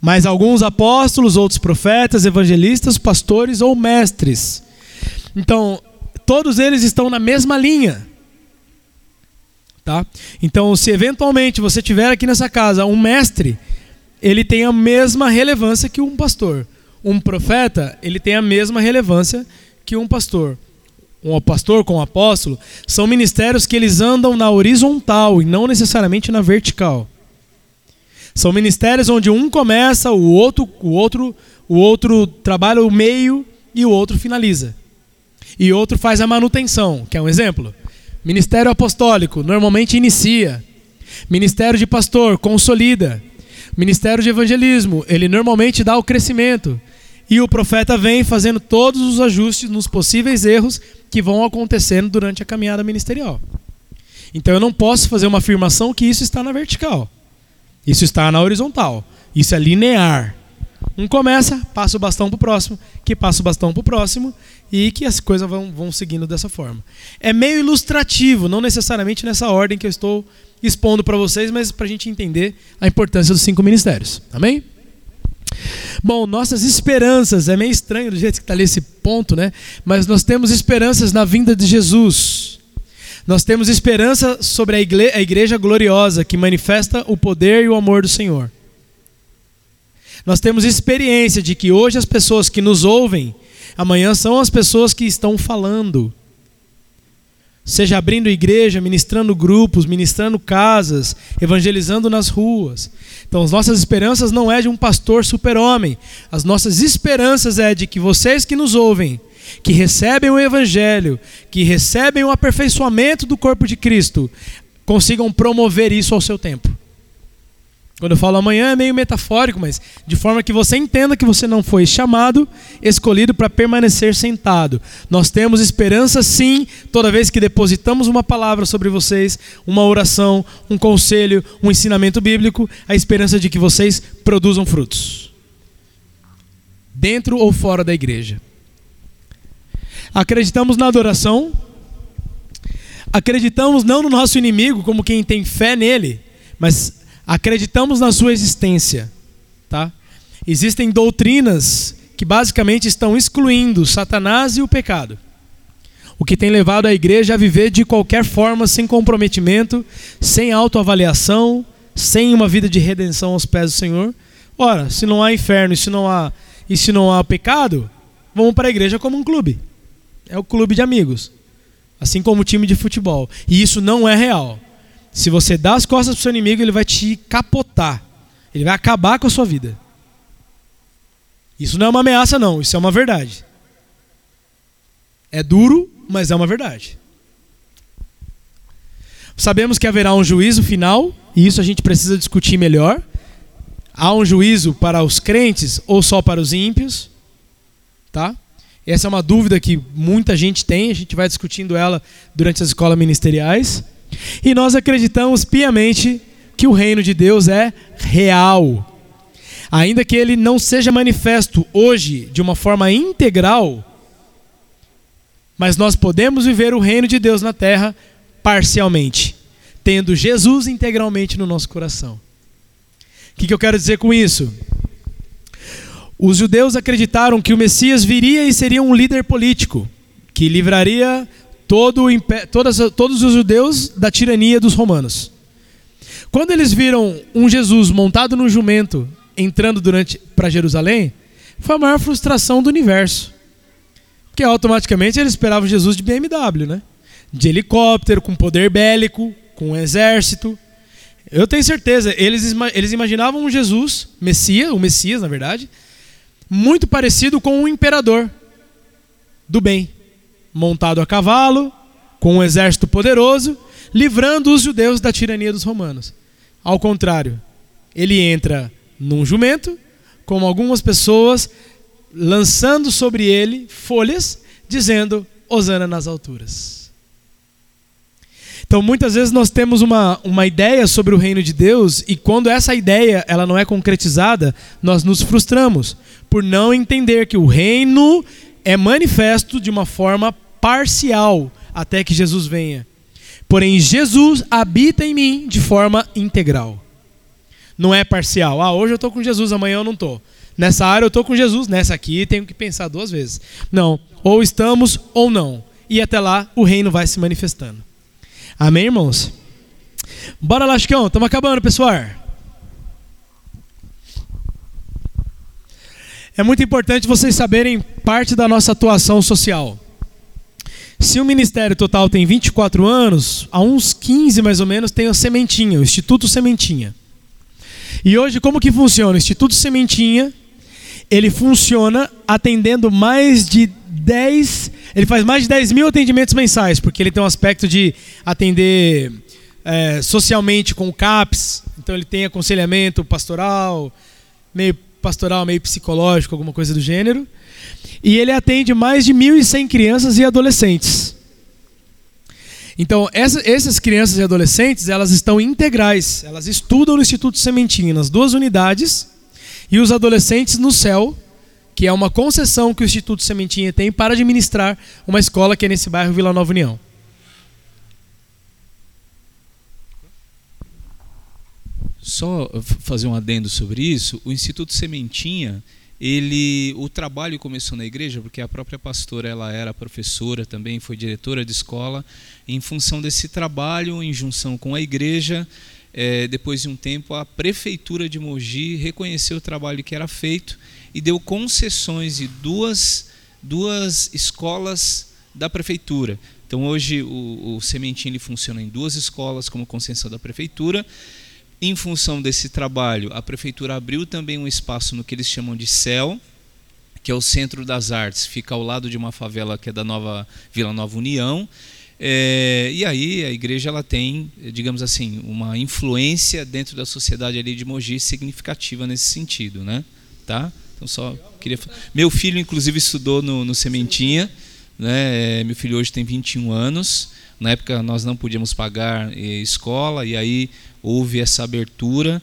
mas alguns apóstolos, outros profetas, evangelistas, pastores ou mestres. Então, todos eles estão na mesma linha. Tá? Então, se eventualmente você tiver aqui nessa casa um mestre, ele tem a mesma relevância que um pastor. Um profeta, ele tem a mesma relevância que um pastor. Um pastor com um apóstolo são ministérios que eles andam na horizontal e não necessariamente na vertical. São ministérios onde um começa, o outro, o outro, o outro trabalha o meio e o outro finaliza. E outro faz a manutenção, que é um exemplo. Ministério apostólico normalmente inicia. Ministério de pastor consolida. Ministério de evangelismo, ele normalmente dá o crescimento. E o profeta vem fazendo todos os ajustes nos possíveis erros que vão acontecendo durante a caminhada ministerial. Então eu não posso fazer uma afirmação que isso está na vertical. Isso está na horizontal. Isso é linear. Um começa, passa o bastão para o próximo, que passa o bastão para o próximo, e que as coisas vão, vão seguindo dessa forma. É meio ilustrativo, não necessariamente nessa ordem que eu estou expondo para vocês, mas para a gente entender a importância dos cinco ministérios. Amém? Bom, nossas esperanças, é meio estranho do jeito que está ali esse ponto, né? Mas nós temos esperanças na vinda de Jesus. Nós temos esperança sobre a igreja, a igreja gloriosa que manifesta o poder e o amor do Senhor. Nós temos experiência de que hoje as pessoas que nos ouvem, amanhã são as pessoas que estão falando. Seja abrindo igreja, ministrando grupos, ministrando casas, evangelizando nas ruas. Então, as nossas esperanças não é de um pastor super-homem. As nossas esperanças é de que vocês que nos ouvem, que recebem o evangelho, que recebem o aperfeiçoamento do corpo de Cristo, consigam promover isso ao seu tempo. Quando eu falo amanhã é meio metafórico, mas de forma que você entenda que você não foi chamado, escolhido para permanecer sentado. Nós temos esperança sim, toda vez que depositamos uma palavra sobre vocês, uma oração, um conselho, um ensinamento bíblico, a esperança de que vocês produzam frutos. Dentro ou fora da igreja. Acreditamos na adoração. Acreditamos não no nosso inimigo como quem tem fé nele, mas acreditamos na sua existência, tá? Existem doutrinas que basicamente estão excluindo Satanás e o pecado. O que tem levado a igreja a viver de qualquer forma, sem comprometimento, sem autoavaliação, sem uma vida de redenção aos pés do Senhor. Ora, se não há inferno e se não há, e se não há pecado, vamos para a igreja como um clube. É o clube de amigos. Assim como o time de futebol. E isso não é real. Se você dá as costas para o seu inimigo, ele vai te capotar. Ele vai acabar com a sua vida. Isso não é uma ameaça, não. Isso é uma verdade. É duro, mas é uma verdade. Sabemos que haverá um juízo final, e isso a gente precisa discutir melhor. Há um juízo para os crentes ou só para os ímpios? Tá? Essa é uma dúvida que muita gente tem, a gente vai discutindo ela durante as escolas ministeriais. E nós acreditamos piamente que o reino de Deus é real. Ainda que ele não seja manifesto hoje de uma forma integral, mas nós podemos viver o reino de Deus na terra parcialmente, tendo Jesus integralmente no nosso coração. O que, que eu quero dizer com isso? Os judeus acreditaram que o Messias viria e seria um líder político, que livraria todo todas, todos os judeus da tirania dos romanos. Quando eles viram um Jesus montado num jumento entrando durante para Jerusalém, foi a maior frustração do universo. Porque automaticamente eles esperavam Jesus de BMW, né? De helicóptero, com poder bélico, com um exército. Eu tenho certeza, eles, eles imaginavam um Jesus, Messias, o Messias, na verdade, muito parecido com um imperador do bem montado a cavalo, com um exército poderoso, livrando os judeus da tirania dos romanos. Ao contrário, ele entra num jumento, com algumas pessoas lançando sobre ele folhas, dizendo: Hosana nas alturas. Então, muitas vezes nós temos uma, uma ideia sobre o reino de Deus e quando essa ideia ela não é concretizada, nós nos frustramos por não entender que o reino é manifesto de uma forma parcial até que Jesus venha. Porém, Jesus habita em mim de forma integral. Não é parcial. Ah, hoje eu estou com Jesus, amanhã eu não estou. Nessa área eu estou com Jesus, nessa aqui tenho que pensar duas vezes. Não, ou estamos ou não. E até lá o reino vai se manifestando. Amém, irmãos? Bora lá, Chicão. Estamos acabando, pessoal. É muito importante vocês saberem parte da nossa atuação social. Se o Ministério Total tem 24 anos, há uns 15 mais ou menos tem o Sementinha, o Instituto Sementinha. E hoje como que funciona? O Instituto Sementinha, ele funciona atendendo mais de 10, ele faz mais de 10 mil atendimentos mensais, porque ele tem um aspecto de atender é, socialmente com o CAPS, então ele tem aconselhamento pastoral, meio pastoral, meio psicológico, alguma coisa do gênero. E ele atende mais de 1.100 crianças e adolescentes. Então, essa, essas crianças e adolescentes, elas estão integrais. Elas estudam no Instituto Sementinho, nas duas unidades. E os adolescentes no céu, que é uma concessão que o Instituto Sementinha tem para administrar uma escola que é nesse bairro Vila Nova União. Só fazer um adendo sobre isso, o Instituto Sementinha, ele o trabalho começou na igreja porque a própria pastora ela era professora também foi diretora de escola em função desse trabalho em junção com a igreja é, depois de um tempo a prefeitura de Mogi reconheceu o trabalho que era feito e deu concessões de duas duas escolas da prefeitura Então hoje o, o ele funciona em duas escolas como concessão da prefeitura. Em função desse trabalho, a prefeitura abriu também um espaço no que eles chamam de CEL, que é o Centro das Artes, fica ao lado de uma favela que é da nova Vila Nova União. É, e aí a igreja ela tem, digamos assim, uma influência dentro da sociedade ali de Mogi significativa nesse sentido, né? Tá? Então só queria meu filho inclusive estudou no, no Sementinha, né? É, meu filho hoje tem 21 anos. Na época nós não podíamos pagar eh, escola e aí houve essa abertura,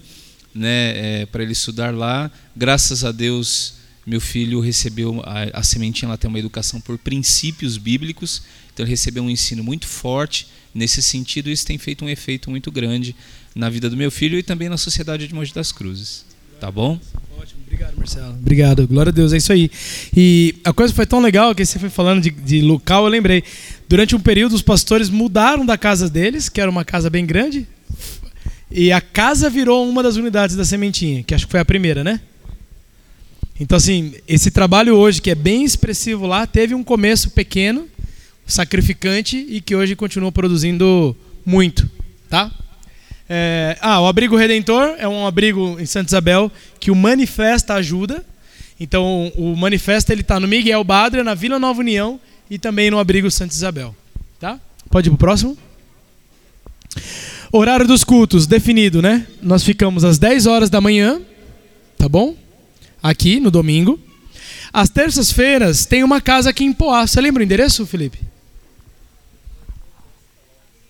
né, é, para ele estudar lá. Graças a Deus meu filho recebeu a, a sementinha ela tem uma educação por princípios bíblicos então ele recebeu um ensino muito forte nesse sentido, isso tem feito um efeito muito grande na vida do meu filho e também na sociedade de Mogi das Cruzes. Tá bom? Ótimo, obrigado, Marcelo. Obrigado, glória a Deus, é isso aí. E a coisa foi tão legal que você foi falando de, de local, eu lembrei. Durante um período, os pastores mudaram da casa deles, que era uma casa bem grande, e a casa virou uma das unidades da sementinha, que acho que foi a primeira, né? Então, assim, esse trabalho hoje, que é bem expressivo lá, teve um começo pequeno, sacrificante e que hoje continua produzindo muito, tá? É, ah, o Abrigo Redentor é um abrigo em Santa Isabel que o Manifesta ajuda. Então, o Manifesta está no Miguel Badra, na Vila Nova União e também no Abrigo Santa Isabel, tá? Pode ir pro próximo. Horário dos cultos definido, né? Nós ficamos às 10 horas da manhã, tá bom? Aqui no domingo. Às terças-feiras tem uma casa aqui em Poá. Você lembra o endereço, Felipe?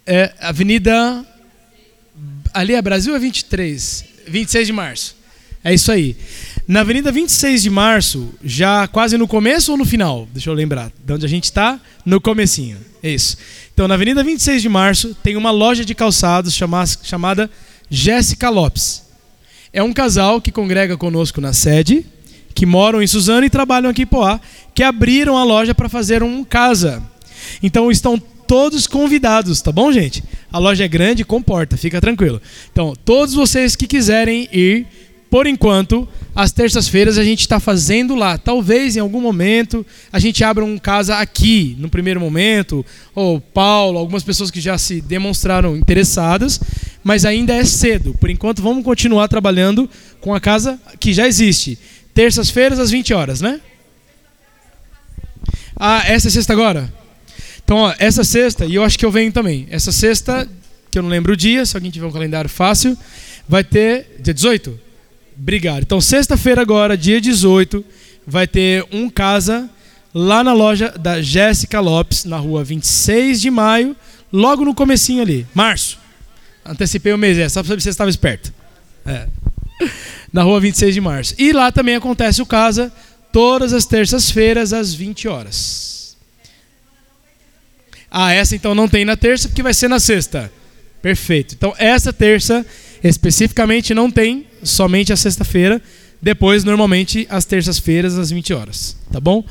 É Avenida. Ali é Brasil é 23. 26 de março. É isso aí. Na Avenida 26 de março, já quase no começo ou no final? Deixa eu lembrar. De onde a gente está? No comecinho. É isso. Então, na Avenida 26 de março, tem uma loja de calçados chamada, chamada Jéssica Lopes. É um casal que congrega conosco na sede, que moram em Suzano e trabalham aqui em Poá, que abriram a loja para fazer um casa. Então, estão todos convidados, tá bom, gente? A loja é grande, comporta, fica tranquilo. Então, todos vocês que quiserem ir, por enquanto, às terças-feiras a gente está fazendo lá. Talvez em algum momento a gente abra um casa aqui, no primeiro momento, ou Paulo, algumas pessoas que já se demonstraram interessadas, mas ainda é cedo. Por enquanto, vamos continuar trabalhando com a casa que já existe. Terças-feiras às 20 horas, né? Ah, essa é sexta agora? Então, ó, essa sexta, e eu acho que eu venho também. Essa sexta, que eu não lembro o dia, se alguém tiver um calendário fácil, vai ter. Dia 18? Obrigado. Então, sexta-feira agora, dia 18, vai ter um casa lá na loja da Jéssica Lopes, na rua 26 de maio, logo no comecinho ali, março. Antecipei o mês, é, só para saber se você estava esperto. É. Na rua 26 de março. E lá também acontece o casa todas as terças-feiras às 20 horas. Ah, essa então não tem na terça porque vai ser na sexta. Perfeito. Então essa terça especificamente não tem, somente a sexta-feira. Depois, normalmente, às terças-feiras, às 20 horas. Tá bom?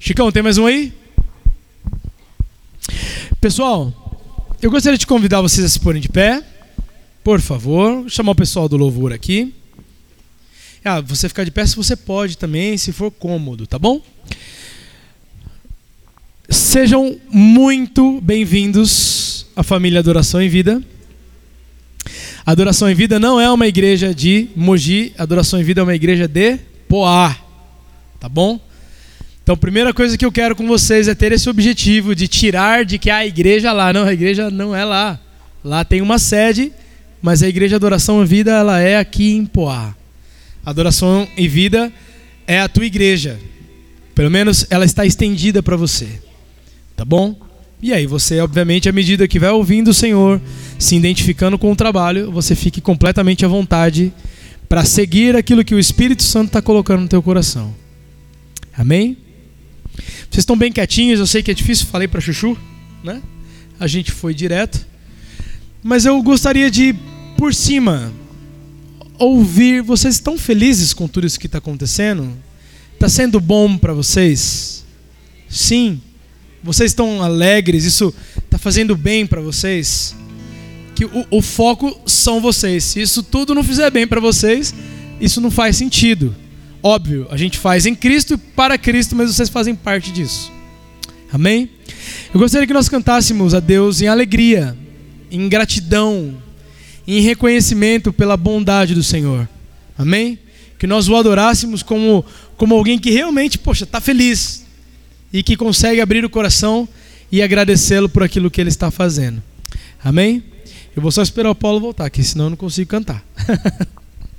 Chicão, tem mais um aí? Pessoal, eu gostaria de convidar vocês a se porem de pé. Por favor. Chamar o pessoal do louvor aqui. Ah, você ficar de pé se você pode também, se for cômodo, tá bom? Sejam muito bem-vindos à família Adoração em Vida. Adoração em Vida não é uma igreja de Mogi, Adoração em Vida é uma igreja de Poá. Tá bom? Então, a primeira coisa que eu quero com vocês é ter esse objetivo de tirar de que a igreja lá, não, a igreja não é lá. Lá tem uma sede, mas a igreja Adoração em Vida ela é aqui em Poá. Adoração em Vida é a tua igreja. Pelo menos ela está estendida para você. Tá bom? E aí você, obviamente, à medida que vai ouvindo o Senhor, se identificando com o trabalho, você fique completamente à vontade para seguir aquilo que o Espírito Santo está colocando no teu coração. Amém? Vocês estão bem quietinhos, eu sei que é difícil, falei para Chuchu, né? A gente foi direto. Mas eu gostaria de, por cima, ouvir. Vocês estão felizes com tudo isso que está acontecendo? Está sendo bom para vocês? Sim. Vocês estão alegres? Isso está fazendo bem para vocês? Que o, o, foco são vocês. Se isso tudo não fizer bem para vocês, isso não faz sentido. Óbvio, a gente faz em Cristo e para Cristo, mas vocês fazem parte disso. Amém? Eu gostaria que nós cantássemos a Deus em alegria, em gratidão, em reconhecimento pela bondade do Senhor. Amém? Que nós o adorássemos como, como alguém que realmente, poxa, está feliz e que consegue abrir o coração e agradecê-lo por aquilo que ele está fazendo. Amém? Eu vou só esperar o Paulo voltar, que senão eu não consigo cantar.